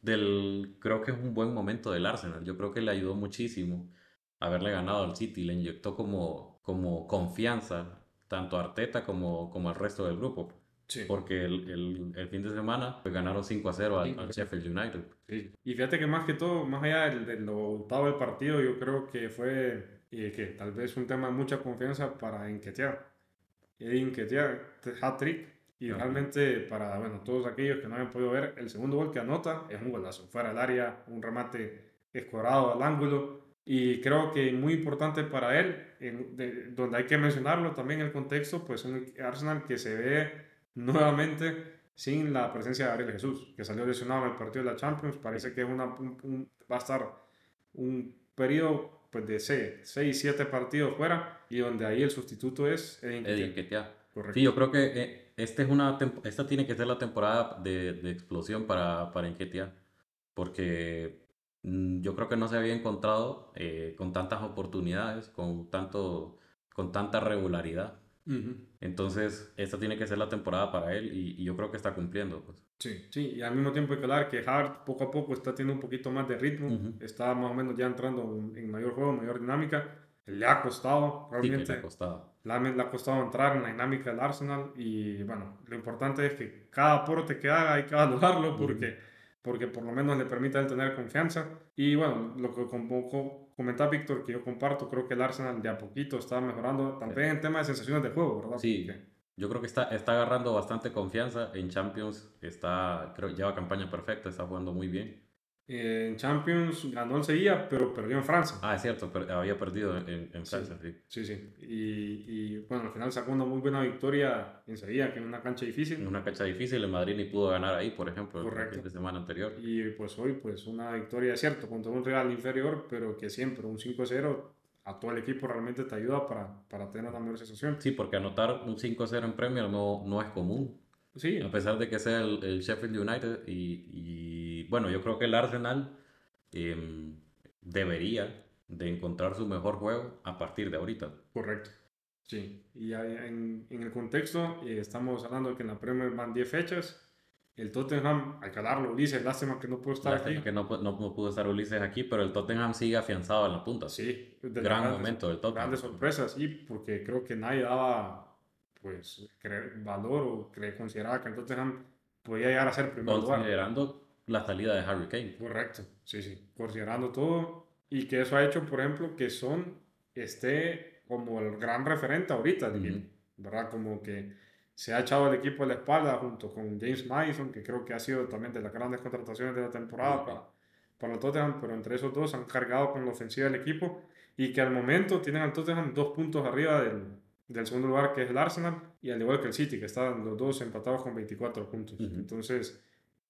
del, creo que es un buen momento del Arsenal. Yo creo que le ayudó muchísimo haberle ganado al City, le inyectó como, como confianza tanto a Arteta como, como al resto del grupo. Sí. Porque el, el, el fin de semana pues, ganaron 5 a 0 al, 5 a al 0. Sheffield United. Sí. Y fíjate que más que todo, más allá del, de lo octavo del partido, yo creo que fue eh, que tal vez un tema de mucha confianza para Enquetear. Enquetear, hat-trick. Y Ajá. realmente para bueno, todos aquellos que no hayan podido ver, el segundo gol que anota es un golazo. Fuera del área, un remate escorado al ángulo. Y creo que muy importante para él, en- de- donde hay que mencionarlo también en el contexto, pues un Arsenal que se ve nuevamente sin la presencia de Gabriel Jesús, que salió lesionado en el partido de la Champions. Parece que es una, un- un- va a estar un periodo pues, de 6, 7 partidos fuera y donde ahí el sustituto es Edin. Sí, yo creo que eh, este es una esta tiene que ser la temporada de, de explosión para, para Nketiah, porque mm, yo creo que no se había encontrado eh, con tantas oportunidades, con, tanto, con tanta regularidad. Entonces, esta tiene que ser la temporada para él y, yo creo que está cumpliendo. Pues. Sí, sí, y al mismo tiempo hay que hablar que Hart poco a poco está teniendo un poquito más de ritmo, está más o menos ya entrando en mayor juego, mayor dinámica. Le ha costado, realmente. le ha costado. Le ha, costado entrar en la dinámica del Arsenal y bueno, lo importante es que cada aporte que haga hay que valorarlo porque porque por lo menos le permite a él tener confianza. Y bueno, lo que comentaba Víctor, que yo comparto, creo que el Arsenal de a poquito está mejorando también en tema de sensaciones de juego, ¿verdad? Sí, yo creo que está, está agarrando bastante confianza en Champions, está, creo lleva campaña perfecta, está jugando muy bien. En Champions ganó el Sevilla, pero perdió en Francia. Ah, es cierto, había perdido en, en Francia, sí. Sí, sí. Y, y, bueno, al final sacó una muy buena victoria en Sevilla, que es una cancha difícil. En una cancha difícil, el Madrid ni pudo ganar ahí, por ejemplo, Correcto. la semana anterior. Y pues hoy, pues una victoria, cierto, contra un Real inferior, pero que siempre un 5-0 a todo el equipo realmente te ayuda para, para tener una mejor sensación. Sí, porque anotar un 5-0 en Premier no, no es común. Sí. A pesar de que sea el, el Sheffield United y, y, bueno, yo creo que el Arsenal Em, debería de encontrar su mejor juego a partir de ahorita. Correcto. Sí, y en, en el contexto eh, estamos hablando de que en la Premier van 10 fechas. El Tottenham, hay que hablarlo, Ulises, lástima que no pudo estar lástima aquí. que no, no, pudo estar Ulises aquí, pero el Tottenham sigue afianzado en la punta. Sí, gran momento del Tottenham. Grandes sorpresas, y porque creo que nadie daba pues valor o consideraba que el Tottenham podía llegar a ser primer lugar. Considerando la salida de Harry Kane. Correcto, sí, sí, considerando todo y que eso ha hecho, por ejemplo, que Son esté como el gran referente ahorita, ¿verdad? Como que se ha echado el equipo a la espalda junto con James Madison, que creo que ha sido también de las grandes contrataciones de la temporada para, para el Tottenham, pero entre esos dos han cargado con la ofensiva del equipo y que al momento tienen al Tottenham dos puntos arriba del, del segundo lugar que es el Arsenal y al igual que el City, que están los dos empatados con 24 puntos. Entonces,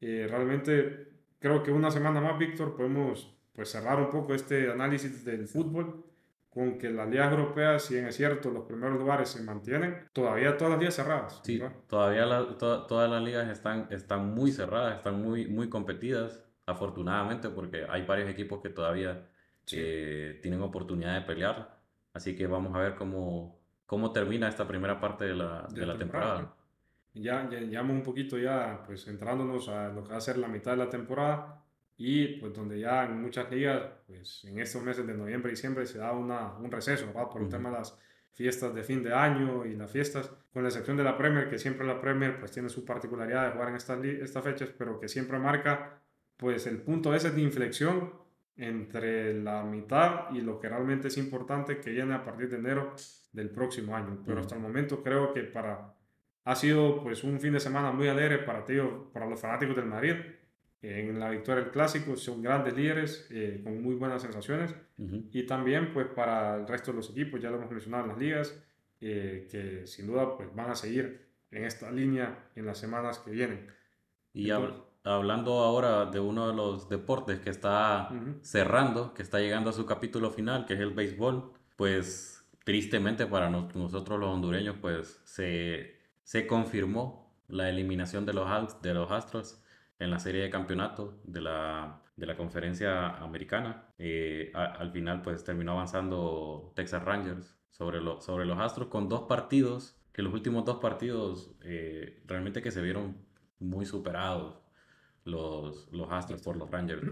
eh, realmente creo que una semana más, Víctor, podemos pues, cerrar un poco este análisis del fútbol con que las ligas europeas, si es cierto, los primeros lugares se mantienen, todavía todas las ligas cerradas. Sí, todavía todas las ligas están, están muy cerradas, están muy, muy competidas, afortunadamente, porque hay varios equipos que todavía eh, tienen oportunidad de pelear. Así que vamos a ver cómo, cómo termina esta primera parte de la, de, la temporada ya, ya un poquito ya, pues entrándonos a lo que va a ser la mitad de la temporada y pues donde ya en muchas ligas, pues en estos meses de noviembre y diciembre se da una, un receso, ¿verdad? Por el tema de las fiestas de fin de año y las fiestas, con la excepción de la Premier, que siempre la Premier pues tiene su particularidad de jugar en estas, estas fechas, pero que siempre marca pues el punto ese de inflexión entre la mitad y lo que realmente es importante que viene a partir de enero del próximo año. Pero hasta el momento creo que para ha sido pues un fin de semana muy alegre para ti, para los fanáticos del Madrid. En la victoria del Clásico son grandes líderes eh, con muy buenas sensaciones. Y también pues para el resto de los equipos, ya lo hemos mencionado en las ligas, eh, que sin duda pues van a seguir en esta línea en las semanas que vienen. Y hablando ahora de uno de los deportes que está cerrando, que está llegando a su capítulo final, que es el béisbol, pues tristemente para nosotros los hondureños pues se se confirmó la eliminación de los, de los Astros en la serie de campeonato de la, de la conferencia americana. Eh, al final pues terminó avanzando Texas Rangers sobre, lo, sobre los Astros con dos partidos, que los últimos dos partidos eh, realmente que se vieron muy superados los, los Astros por los Rangers.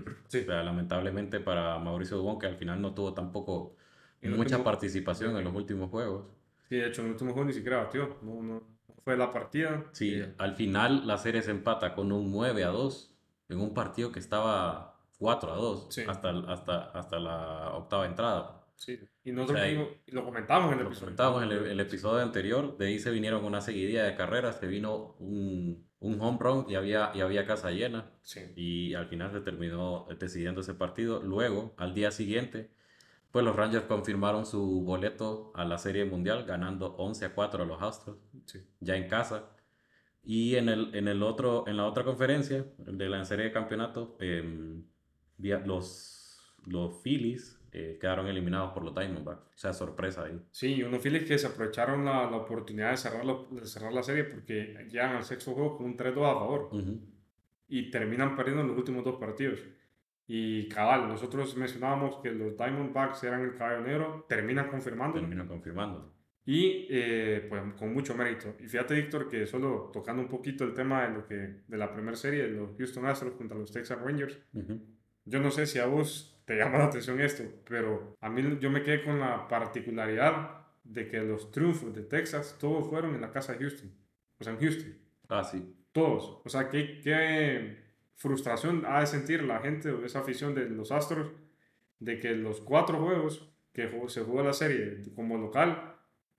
lamentablemente para Mauricio Dubón, que al final no tuvo tampoco mucha participación en los últimos juegos. Sí, de hecho en el último juego ni siquiera batió. No, no, fue la partida. Sí, al final la serie se empata con un 9 a 2 en un partido que estaba 4 a 2 hasta, hasta, hasta la octava entrada. Sí, y nosotros lo comentamos en el episodio. Comentamos en el, episodio anterior, de ahí se vinieron una seguidilla de carreras, se vino un, un home run y había, y había casa llena. Sí. Y al final se terminó decidiendo ese partido. Luego, al día siguiente, pues los Rangers confirmaron su boleto a la Serie Mundial ganando 11 a 4 a los Astros, ya en casa. Y en, el, en, el otro, en la otra conferencia de la serie de campeonato, eh, los, los Phillies eh, quedaron eliminados por los Diamondbacks. O sea, sorpresa ahí. Sí, unos Phillies que se aprovecharon la, la oportunidad de cerrar, de cerrar la serie porque llegan al sexto juego con un 3-2 a favor. Y terminan perdiendo en los últimos dos partidos. Y cabal, nosotros mencionábamos que los Diamondbacks eran el caballo negro, terminan confirmando. Terminan confirmando. Y eh, pues con mucho mérito. Y fíjate, Víctor, que solo tocando un poquito el tema de, lo que, de la primera serie, de los Houston Astros contra los Texas Rangers, yo no sé si a vos te llama la atención esto, pero a mí yo me quedé con la particularidad de que los triunfos de Texas todos fueron en la casa de Houston. O sea, en Houston. Ah, sí. Todos. O sea, qué, qué frustración ha de sentir la gente o esa afición de los Astros de que los cuatro juegos que se jugó la serie como local,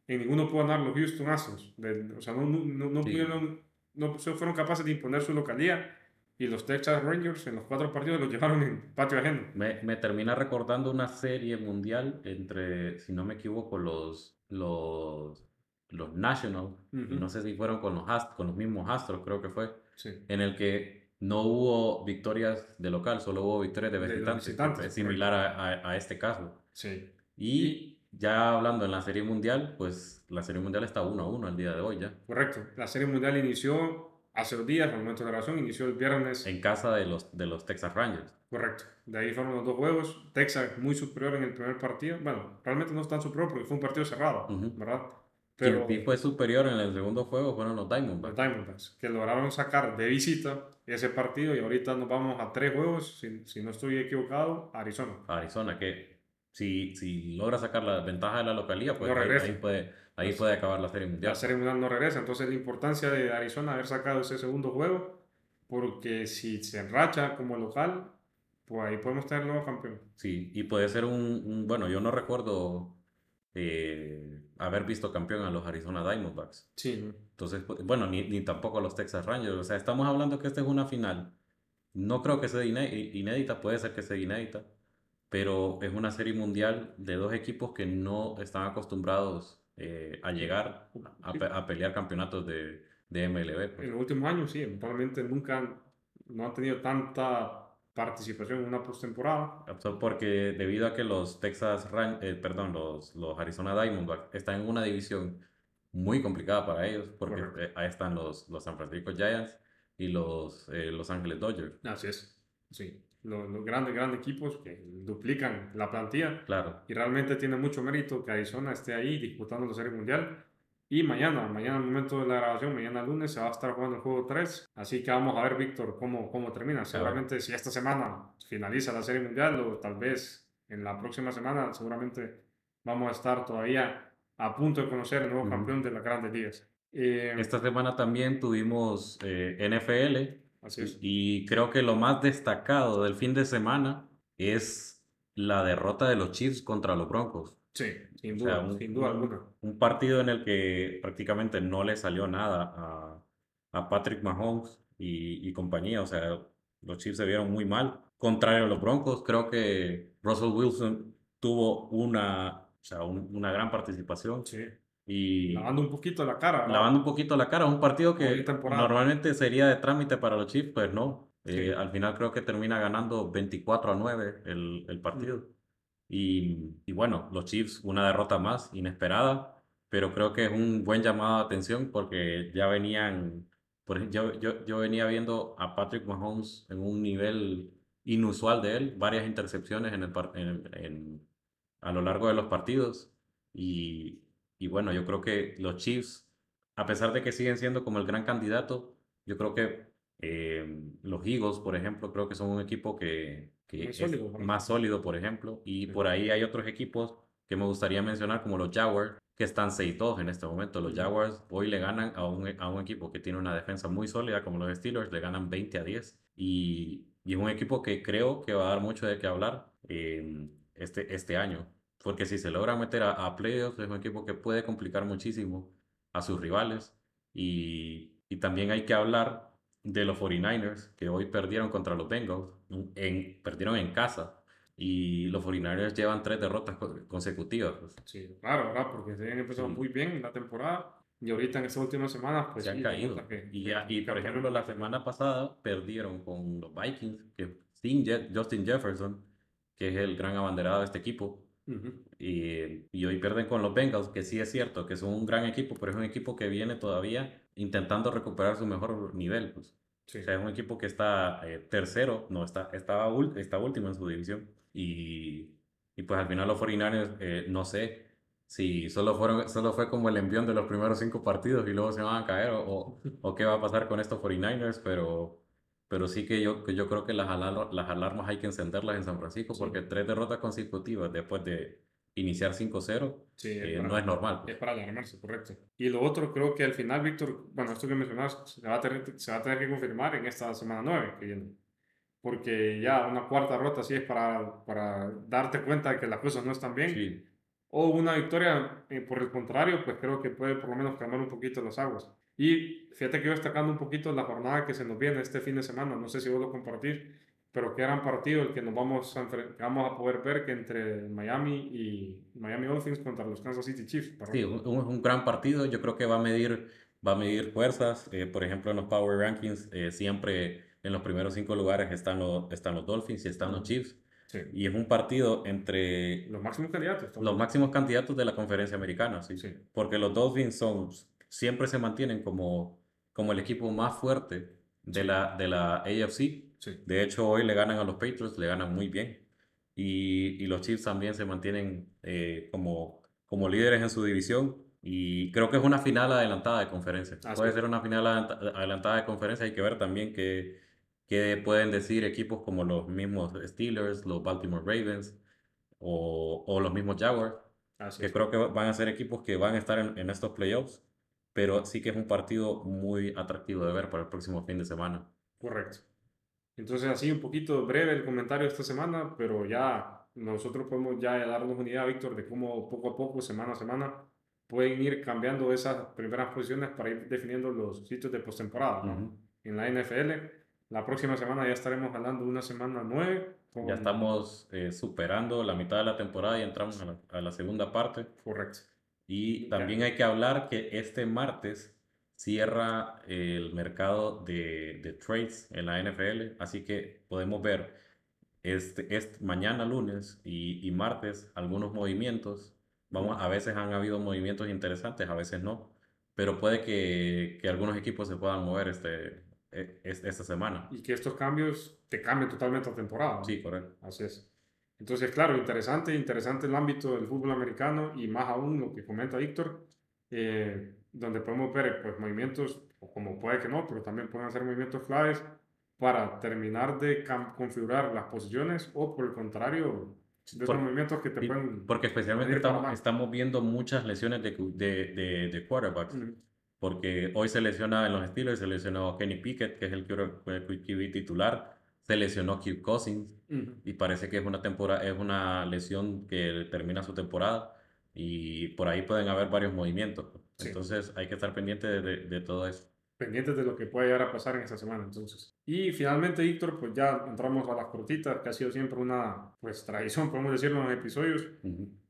en ninguno pudo ganar los Houston Astros. o sea, no, no, no, pudieron, no fueron capaces de imponer su localía y los Texas Rangers en los cuatro partidos los llevaron en patio ajeno. Me, me termina recordando una serie mundial entre, si no me equivoco, los, los, los Nationals, no sé si fueron con los, con los mismos Astros, creo que fue, en el que no hubo victorias de local, solo hubo victorias de visitantes, es similar a, a, este caso. Sí. Y, ya hablando en la Serie Mundial, pues la Serie Mundial está 1 a 1 al día de hoy ya. Correcto, la Serie Mundial inició hace dos días, al momento de grabación, inició el viernes. En casa de los, de los Texas Rangers. Correcto. De ahí fueron los dos juegos. Texas muy superior en el primer partido. Bueno, realmente no es tan superior porque fue un partido cerrado, ¿verdad? Pero Quien fue superior en el segundo juego fueron los Diamondbacks. Los Diamondbacks, que lograron sacar de visita ese partido y ahorita nos vamos a tres juegos, si, si no estoy equivocado, Arizona. Arizona, que si, si logra sacar la ventaja de la localía, pues ahí, puede, ahí puede acabar la Serie Mundial. La Serie Mundial no regresa, entonces la importancia de Arizona haber sacado ese segundo juego, porque si se enracha como local, pues ahí podemos tener nuevo campeón. Sí, y puede ser un, bueno, yo no recuerdo eh, haber visto campeón a los Arizona Diamondbacks. Sí. Entonces, pues, bueno, ni, ni tampoco a los Texas Rangers, o sea, estamos hablando que esta es una final. No creo que sea inédita, puede ser que sea inédita, pero es una serie mundial de dos equipos que no están acostumbrados eh, a llegar a, pelear campeonatos de, de MLB. Pues. En los últimos años, sí, probablemente nunca no han tenido tanta participación en una postemporada. Porque debido a que los Texas, eh, perdón, los, los Arizona Diamondbacks están en una división muy complicada para ellos, porque eh, ahí están los, los San Francisco Giants y los Los Angeles Dodgers. Así es, sí los, grandes, grandes equipos que duplican la plantilla. Claro. Y realmente tiene mucho mérito que Arizona esté ahí disputando la Serie Mundial. Y mañana, mañana al momento de la grabación, mañana lunes se va a estar jugando el juego 3. Así que vamos a ver, Víctor, cómo, cómo termina. Seguramente si esta semana finaliza la Serie Mundial o tal vez en la próxima semana, seguramente vamos a estar todavía a punto de conocer el nuevo campeón de las grandes ligas. Eh, esta semana también tuvimos eh, NFL, y creo que lo más destacado del fin de semana es la derrota de los Chiefs contra los Broncos. Sí, sin duda, un, sin duda alguna. Un partido en el que prácticamente no le salió nada a, a Patrick Mahomes y, y, compañía. O sea, los Chiefs se vieron muy mal. Contrario a los Broncos, creo que Russell Wilson tuvo una, o sea, una gran participación. Sí. Lavando un poquito la cara. Lavando un poquito la cara. Un partido que normalmente sería de trámite para los Chiefs, pues no. Eh, al final creo que termina ganando 24 a 9 el, el partido. Y, bueno, los Chiefs, una derrota más, inesperada, pero creo que es un buen llamado de atención porque ya venían, yo, yo, yo venía viendo a Patrick Mahomes en un nivel inusual de él, varias intercepciones en el, a lo largo de los partidos y, y bueno, yo creo que los Chiefs, a pesar de que siguen siendo como el gran candidato, yo creo que eh, los Eagles, por ejemplo, creo que son un equipo que, que es más sólido, por ejemplo. Y por ahí hay otros equipos que me gustaría mencionar, como los Jaguars, que están 6-2 en este momento. Los Jaguars hoy le ganan a un, a un equipo que tiene una defensa muy sólida, como los Steelers, le ganan 20 a 10. Y, y es un equipo que creo que va a dar mucho de qué hablar eh, este, este año. Porque si se logra meter a, a, playoffs, es un equipo que puede complicar muchísimo a sus rivales. Y, y también hay que hablar de los 49ers, que hoy perdieron contra los Bengals, en, perdieron en casa. Y los 49ers llevan tres derrotas consecutivas. Pues. Sí, claro, ¿verdad? Porque se han empezado muy bien la temporada. Y ahorita en estas últimas semanas, pues. Se han caído. y, y por ejemplo, la semana pasada perdieron con los Vikings, que sin Justin Jefferson, que es el gran abanderado de este equipo, y, y, hoy pierden con los Bengals, que sí es cierto que son un gran equipo, pero es un equipo que viene todavía intentando recuperar su mejor nivel. Pues. O sea, es un equipo que está eh, tercero, no, está, está, está último en su división. Y, y pues al final los 49ers, eh, no sé si solo, fueron, solo fue como el envión de los primeros cinco partidos y luego se van a caer o, o, qué va a pasar con estos 49ers, pero, pero sí que yo, yo creo que las, alarmas, las alarmas hay que encenderlas en San Francisco porque tres derrotas consecutivas después de iniciar 5-0 eh, no es normal. Es para alarmarse, correcto. Y lo otro, creo que al final, Víctor, bueno, esto que mencionas, se va a tener, se va a tener que confirmar en esta semana 9 que viene. Porque ya una cuarta derrota sí es para, para darte cuenta de que las cosas no están bien. O una victoria, eh, por el contrario, pues creo que puede por lo menos calmar un poquito las aguas. Y fíjate que yo destacando un poquito la jornada que se nos viene este fin de semana, no sé si vos lo compartís, pero qué gran partido el que nos vamos a, vamos a poder ver que entre Miami y Miami Dolphins contra los Kansas City Chiefs. Sí, un, un, gran partido. Yo creo que va a medir, va a medir fuerzas. Eh, por ejemplo, en los Power Rankings, eh, siempre en los primeros cinco lugares están los, están los Dolphins y están los Chiefs. Sí. Y es un partido entre los máximos candidatos. Los máximos candidatos de la conferencia americana, sí. sí. Porque los Dolphins son, siempre se mantienen como, como el equipo más fuerte de la, de la AFC de hecho, hoy le ganan a los Patriots, le ganan muy bien. Y, y los Chiefs también se mantienen eh, como, como líderes en su división. Y creo que es una final adelantada de conferencia. Puede ser una final adelantada de conferencia. Hay que ver también qué, qué pueden decir equipos como los mismos Steelers, los Baltimore Ravens o, o los mismos Jaguars. que creo que van a ser equipos que van a estar en, en estos playoffs. Pero sí que es un partido muy atractivo de ver para el próximo fin de semana. Correcto. Entonces, así un poquito breve el comentario esta semana, pero ya nosotros podemos ya darnos una idea, Víctor, de cómo poco a poco, semana a semana, pueden ir cambiando esas primeras posiciones para ir definiendo los sitios de postemporada en la NFL. La próxima semana ya estaremos hablando de una semana nueve. Ya estamos eh, superando la mitad de la temporada y entramos a la, segunda parte. Correcto. Y también hay que hablar que este martes cierra el mercado de, de, trades en la NFL, así que podemos ver este, este mañana lunes y, y, martes algunos movimientos. Vamos, a veces han habido movimientos interesantes, a veces no, pero puede que, que algunos equipos se puedan mover este, e, esta semana. Y que estos cambios te cambien totalmente la temporada. Sí, correcto. Así es. Entonces, claro, interesante, interesante el ámbito del fútbol americano y más aún lo que comenta Víctor. Eh, donde podemos ver pues, movimientos, o como puede que no, pero también pueden ser movimientos claves para terminar de configurar las posiciones o por el contrario, de esos movimientos que te pueden... Porque especialmente estamos, estamos, viendo muchas lesiones de, de, de, quarterbacks. Porque hoy se lesiona en los estilos, se lesionó Kenny Pickett, que es el QB titular, se lesionó Kirk Cousins y parece que es una, temporada, es una lesión que termina su temporada y por ahí pueden haber varios movimientos. Entonces hay que estar pendiente de, de, todo eso. Pendientes de lo que puede llegar a pasar en esta semana, entonces. Y finalmente, Víctor, pues ya entramos a las cortitas, que ha sido siempre una pues, tradición, podemos decirlo en los episodios.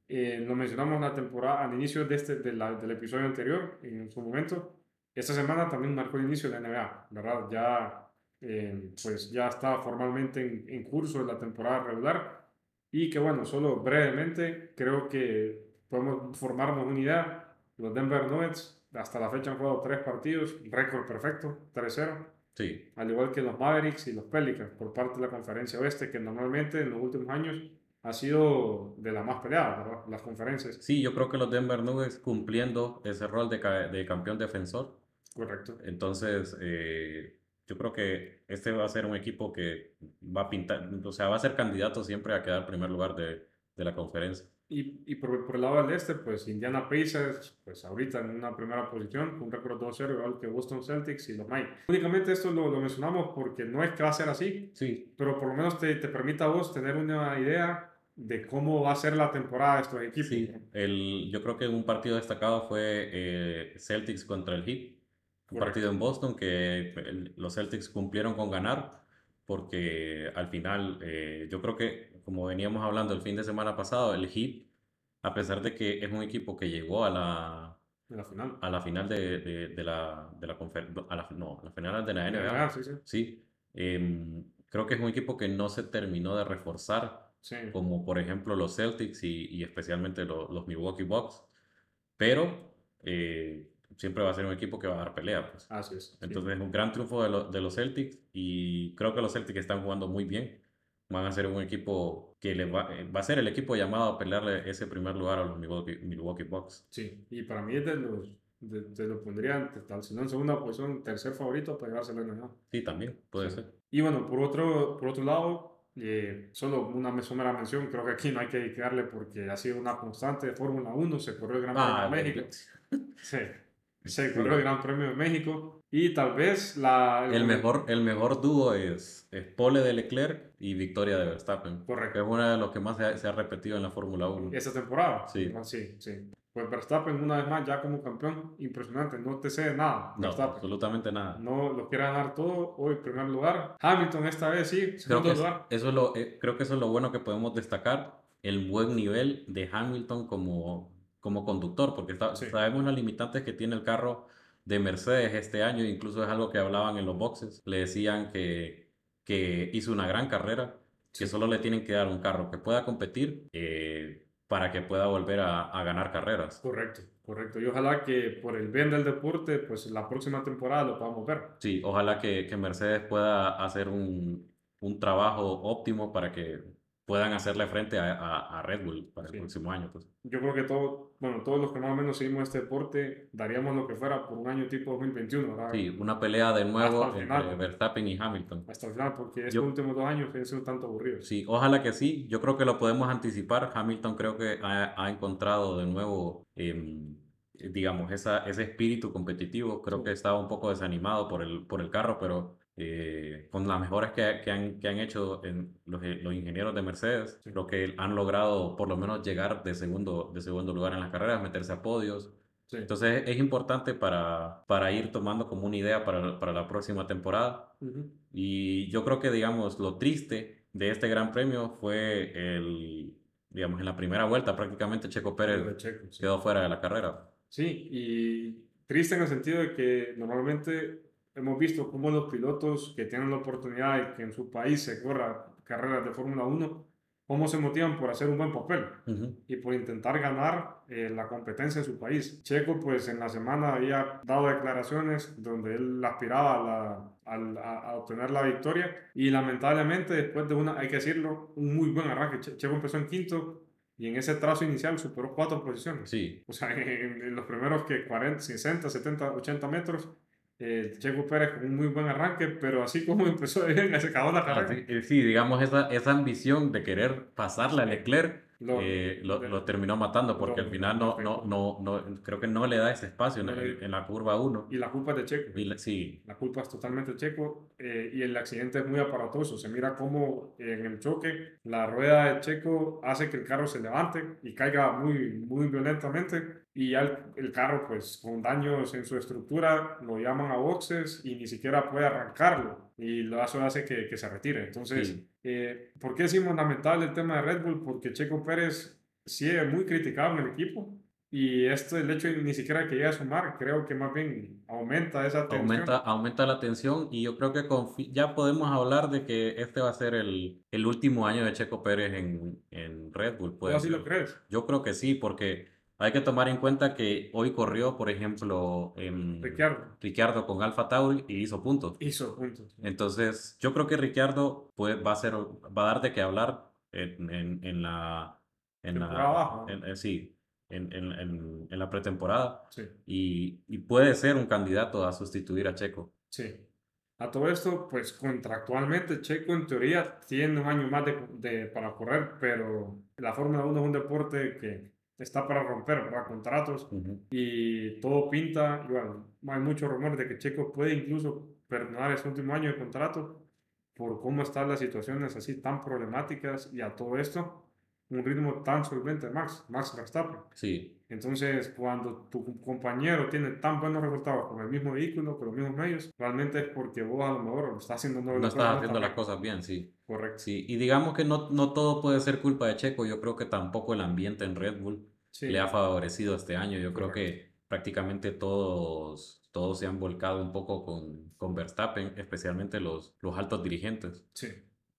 Eh, lo mencionamos la temporada, al inicio de este, de la, del episodio anterior, en su momento. Esta semana también marcó el inicio de la NBA, ¿verdad? Ya, eh, pues ya está formalmente en, en curso la temporada regular. Y que bueno, solo brevemente, creo que podemos formarnos una idea los Denver Nuggets hasta la fecha han jugado tres partidos, récord perfecto, 3-0. Sí. Al igual que los Mavericks y los Pelicans por parte de la conferencia oeste, que normalmente en los últimos años ha sido de la más peleada, ¿verdad? Las conferencias. Sí, yo creo que los Denver Nuggets cumpliendo ese rol de, de campeón defensor. Correcto. Entonces, eh, yo creo que este va a ser un equipo que va a pintar, o sea, va a ser candidato siempre a quedar en primer lugar de, de la conferencia. Y, y por, por, el lado del este, pues Indiana Pacers, pues ahorita en una primera posición, con un récord 2-0, igual que Boston Celtics y los Mike. Únicamente esto lo, lo, mencionamos porque no es que va a ser así, sí. pero por lo menos te, te permite a vos tener una idea de cómo va a ser la temporada de estos equipos. Sí, el, yo creo que un partido destacado fue eh, Celtics contra el Heat. Un partido en Boston que los Celtics cumplieron con ganar porque al final eh, yo creo que como veníamos hablando el fin de semana pasado, el Heat, a pesar de que es un equipo que llegó a la, la final, a la final de, de, la, de la conferencia, no, a la final de la NBA, sí, sí. sí em, creo que es un equipo que no se terminó de reforzar, como por ejemplo los Celtics y, y especialmente los, los, Milwaukee Bucks, pero eh, siempre va a ser un equipo que va a dar pelea. Pues. Así es. Entonces, un gran triunfo de, de, los Celtics y creo que los Celtics están jugando muy bien. Van a ser un equipo que le va, va a ser el equipo llamado a pelearle ese primer lugar a los Milwaukee, Milwaukee Bucks. Sí, y para mí es de los te lo pondrían, tal, si no en segunda posición, tercer favorito para llevarse la NBA. Sí, también, puede ser. Y bueno, por otro, por otro lado, eh, solo una somera mención, creo que aquí no hay que dedicarle porque ha sido una constante de Fórmula 1, se corrió el Gran Premio de ah, México. Sí, se corrió el Gran Premio de México y tal vez la... El, mejor, el mejor dúo es, es Pole de Leclerc y Victoria de Verstappen. Correcto. Que es uno de los que más se ha, se ha repetido en la Fórmula 1. ¿Esta temporada? Sí. Sí, sí. Pues Verstappen una vez más ya como campeón, impresionante, no te cede nada. No, absolutamente nada. No lo quiere ganar todo, hoy primer lugar. Hamilton esta vez sí, segundo lugar. eso es lo, eh, creo que eso es lo bueno que podemos destacar, el buen nivel de Hamilton como, como conductor, porque sabemos las limitantes que tiene el carro de Mercedes este año, incluso es algo que hablaban en los boxes, le decían que, que hizo una gran carrera, que solo le tienen que dar un carro que pueda competir. Eh, para que pueda volver a, a, ganar carreras. Correcto, correcto. Y ojalá que por el bien del deporte, pues la próxima temporada lo podamos ver. Sí, ojalá que, que Mercedes pueda hacer un, un trabajo óptimo para que puedan hacerle frente a, a, Red Bull para el próximo año. Pues. Yo creo que todo, bueno, todos los que más o menos seguimos este deporte daríamos lo que fuera por un año tipo 2021. ¿verdad? Sí, una pelea de nuevo entre Verstappen y Hamilton. Hasta el final, porque estos últimos dos años han sido tanto aburridos. Sí, ojalá que sí. Yo creo que lo podemos anticipar. Hamilton creo que ha, ha encontrado de nuevo... Eh, digamos, esa, ese espíritu competitivo. Creo que estaba un poco desanimado por el, por el carro, pero eh, con las mejoras que, que, han, que han hecho en los, eh, los, ingenieros de Mercedes, creo que han logrado por lo menos llegar de segundo, de segundo lugar en las carreras, meterse a podios. Entonces es importante para, para ir tomando como una idea para, para la próxima temporada. Y yo creo que, digamos, lo triste de este gran premio fue el, digamos, en la primera vuelta prácticamente Checo Pérez quedó fuera de la carrera. Sí, y triste en el sentido de que normalmente hemos visto cómo los pilotos que tienen la oportunidad de que en su país se corra carreras de Fórmula 1, cómo se motivan por hacer un buen papel y por intentar ganar eh, la competencia en su país. Checo, pues en la semana había dado declaraciones donde él aspiraba a, a, obtener la victoria y lamentablemente después de una, hay que decirlo, un muy buen arranque. Checo empezó en quinto, y en ese trazo inicial superó cuatro posiciones. Sí. O sea, en, en los primeros que 40, 60, 70, 80 metros eh, Checo Pérez con un muy buen arranque, pero así como empezó, se acabó la carrera. Eh, sí, digamos, esa, esa ambición de querer pasarle a Leclerc lo, eh, lo, terminó matando porque al final no, no, no, no, creo que no le da ese espacio en, la curva 1. Y la culpa es de Checo. la, sí. La culpa es totalmente de Checo eh, y el accidente es muy aparatoso. Se mira cómo en el choque la rueda de Checo hace que el carro se levante y caiga muy, muy violentamente y ya el, carro pues con daños en su estructura lo llaman a boxes y ni siquiera puede arrancarlo y lo hace que, que se retire. Entonces... Eh, ¿Por qué es fundamental el tema de Red Bull? Porque Checo Pérez sigue muy criticado en el equipo y esto, el hecho de ni siquiera que llegue a sumar, creo que más bien aumenta esa tensión. Aumenta, aumenta la tensión y yo creo que ya podemos hablar de que este va a ser el, el último año de Checo Pérez en, en Red Bull. ¿Tú así lo crees? Yo creo que sí, porque hay que tomar en cuenta que hoy corrió, por ejemplo, en Ricciardo. con Alfa Tauri y hizo puntos. Hizo puntos. Entonces, yo creo que Ricciardo pues, va, a ser, va a dar de qué hablar en, en, en la... En la en, sí, en, en, en, la pretemporada. Sí. Y, y puede ser un candidato a sustituir a Checo. Sí. A todo esto, pues contractualmente Checo en teoría tiene un año más de, de, para correr, pero la Fórmula 1 es un deporte que está para romper ¿verdad? contratos y todo pinta, igual, hay muchos rumores de que Checo puede incluso perdonar ese último año de contrato por cómo están las situaciones así tan problemáticas y a todo esto un ritmo tan solvente Max, Max Verstappen. Sí. Entonces, cuando tu compañero tiene tan buenos resultados con el mismo vehículo, con los mismos medios, realmente es porque vos a lo mejor lo estás haciendo no, no estás haciendo las cosas bien, sí. Correcto. Sí, y digamos que no, no todo puede ser culpa de Checo, yo creo que tampoco el ambiente en Red Bull le ha favorecido este año. Yo creo que prácticamente todos, todos se han volcado un poco con, con Verstappen, especialmente los, los altos dirigentes. Sí.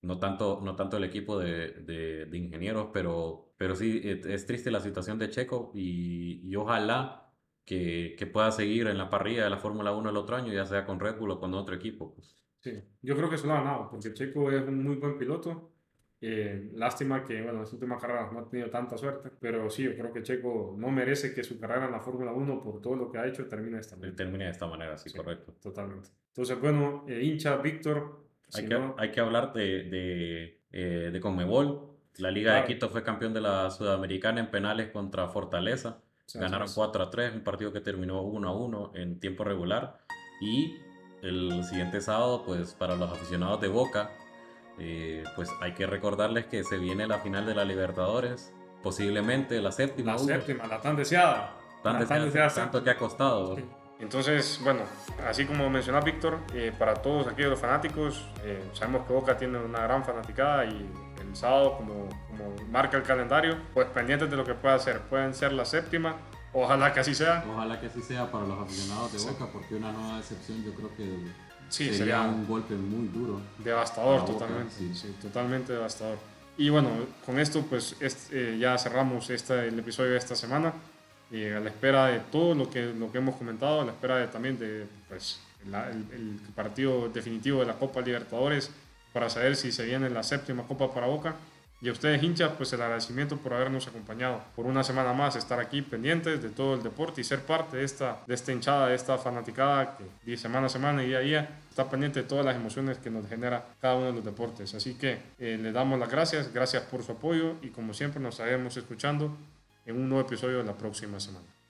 No tanto, no tanto el equipo de, de, ingenieros, pero, pero sí es, triste la situación de Checo y, y, ojalá que, que, pueda seguir en la parrilla de la Fórmula 1 el otro año, ya sea con Red Bull o con otro equipo. Pues. Sí, yo creo que se lo ha ganado, porque Checo es un muy buen piloto. Eh, lástima que, bueno, en las últimas carreras no ha tenido tanta suerte, pero sí, yo creo que Checo no merece que su carrera en la Fórmula 1, por todo lo que ha hecho, termine de esta manera. Termine de esta manera, sí, correcto. Totalmente. Entonces, bueno, eh, hincha, Víctor. Hay, que, hay que hablar de, de, eh, de Conmebol. La Liga de Quito fue campeón de la Sudamericana en penales contra Fortaleza. Ganaron 4 a 3, un partido que terminó 1 a 1 en tiempo regular. Y el siguiente sábado, pues para los aficionados de Boca, eh, pues hay que recordarles que se viene la final de la Libertadores, posiblemente la séptima. La séptima, la tan deseada. Tan, deseada, tanto que ha costado. Entonces, bueno, así como mencionaba Víctor, eh, para todos aquellos fanáticos, eh, sabemos que Boca tiene una gran fanaticada y el sábado, como, como marca el calendario, pues pendientes de lo que pueda hacer. Pueden ser la séptima, ojalá que así sea. Ojalá que así sea para los aficionados de Boca, porque una nueva decepción yo creo que sí, sería, un golpe muy duro. Devastador, totalmente. sí. totalmente devastador. Y bueno, con esto pues eh, ya cerramos este, el episodio de esta semana a la espera de todo lo que, lo que hemos comentado, a la espera de, también de pues, el, partido definitivo de la Copa Libertadores para saber si se viene la séptima Copa para Boca. Y a ustedes hinchas, pues el agradecimiento por habernos acompañado por una semana más, estar aquí pendientes de todo el deporte y ser parte de esta, de esta hinchada, de esta fanaticada que semana a semana día a día está pendiente de todas las emociones que nos genera cada uno de los deportes. Así que eh, le damos las gracias, gracias por su apoyo y como siempre nos estaremos escuchando en un nuevo episodio la próxima semana.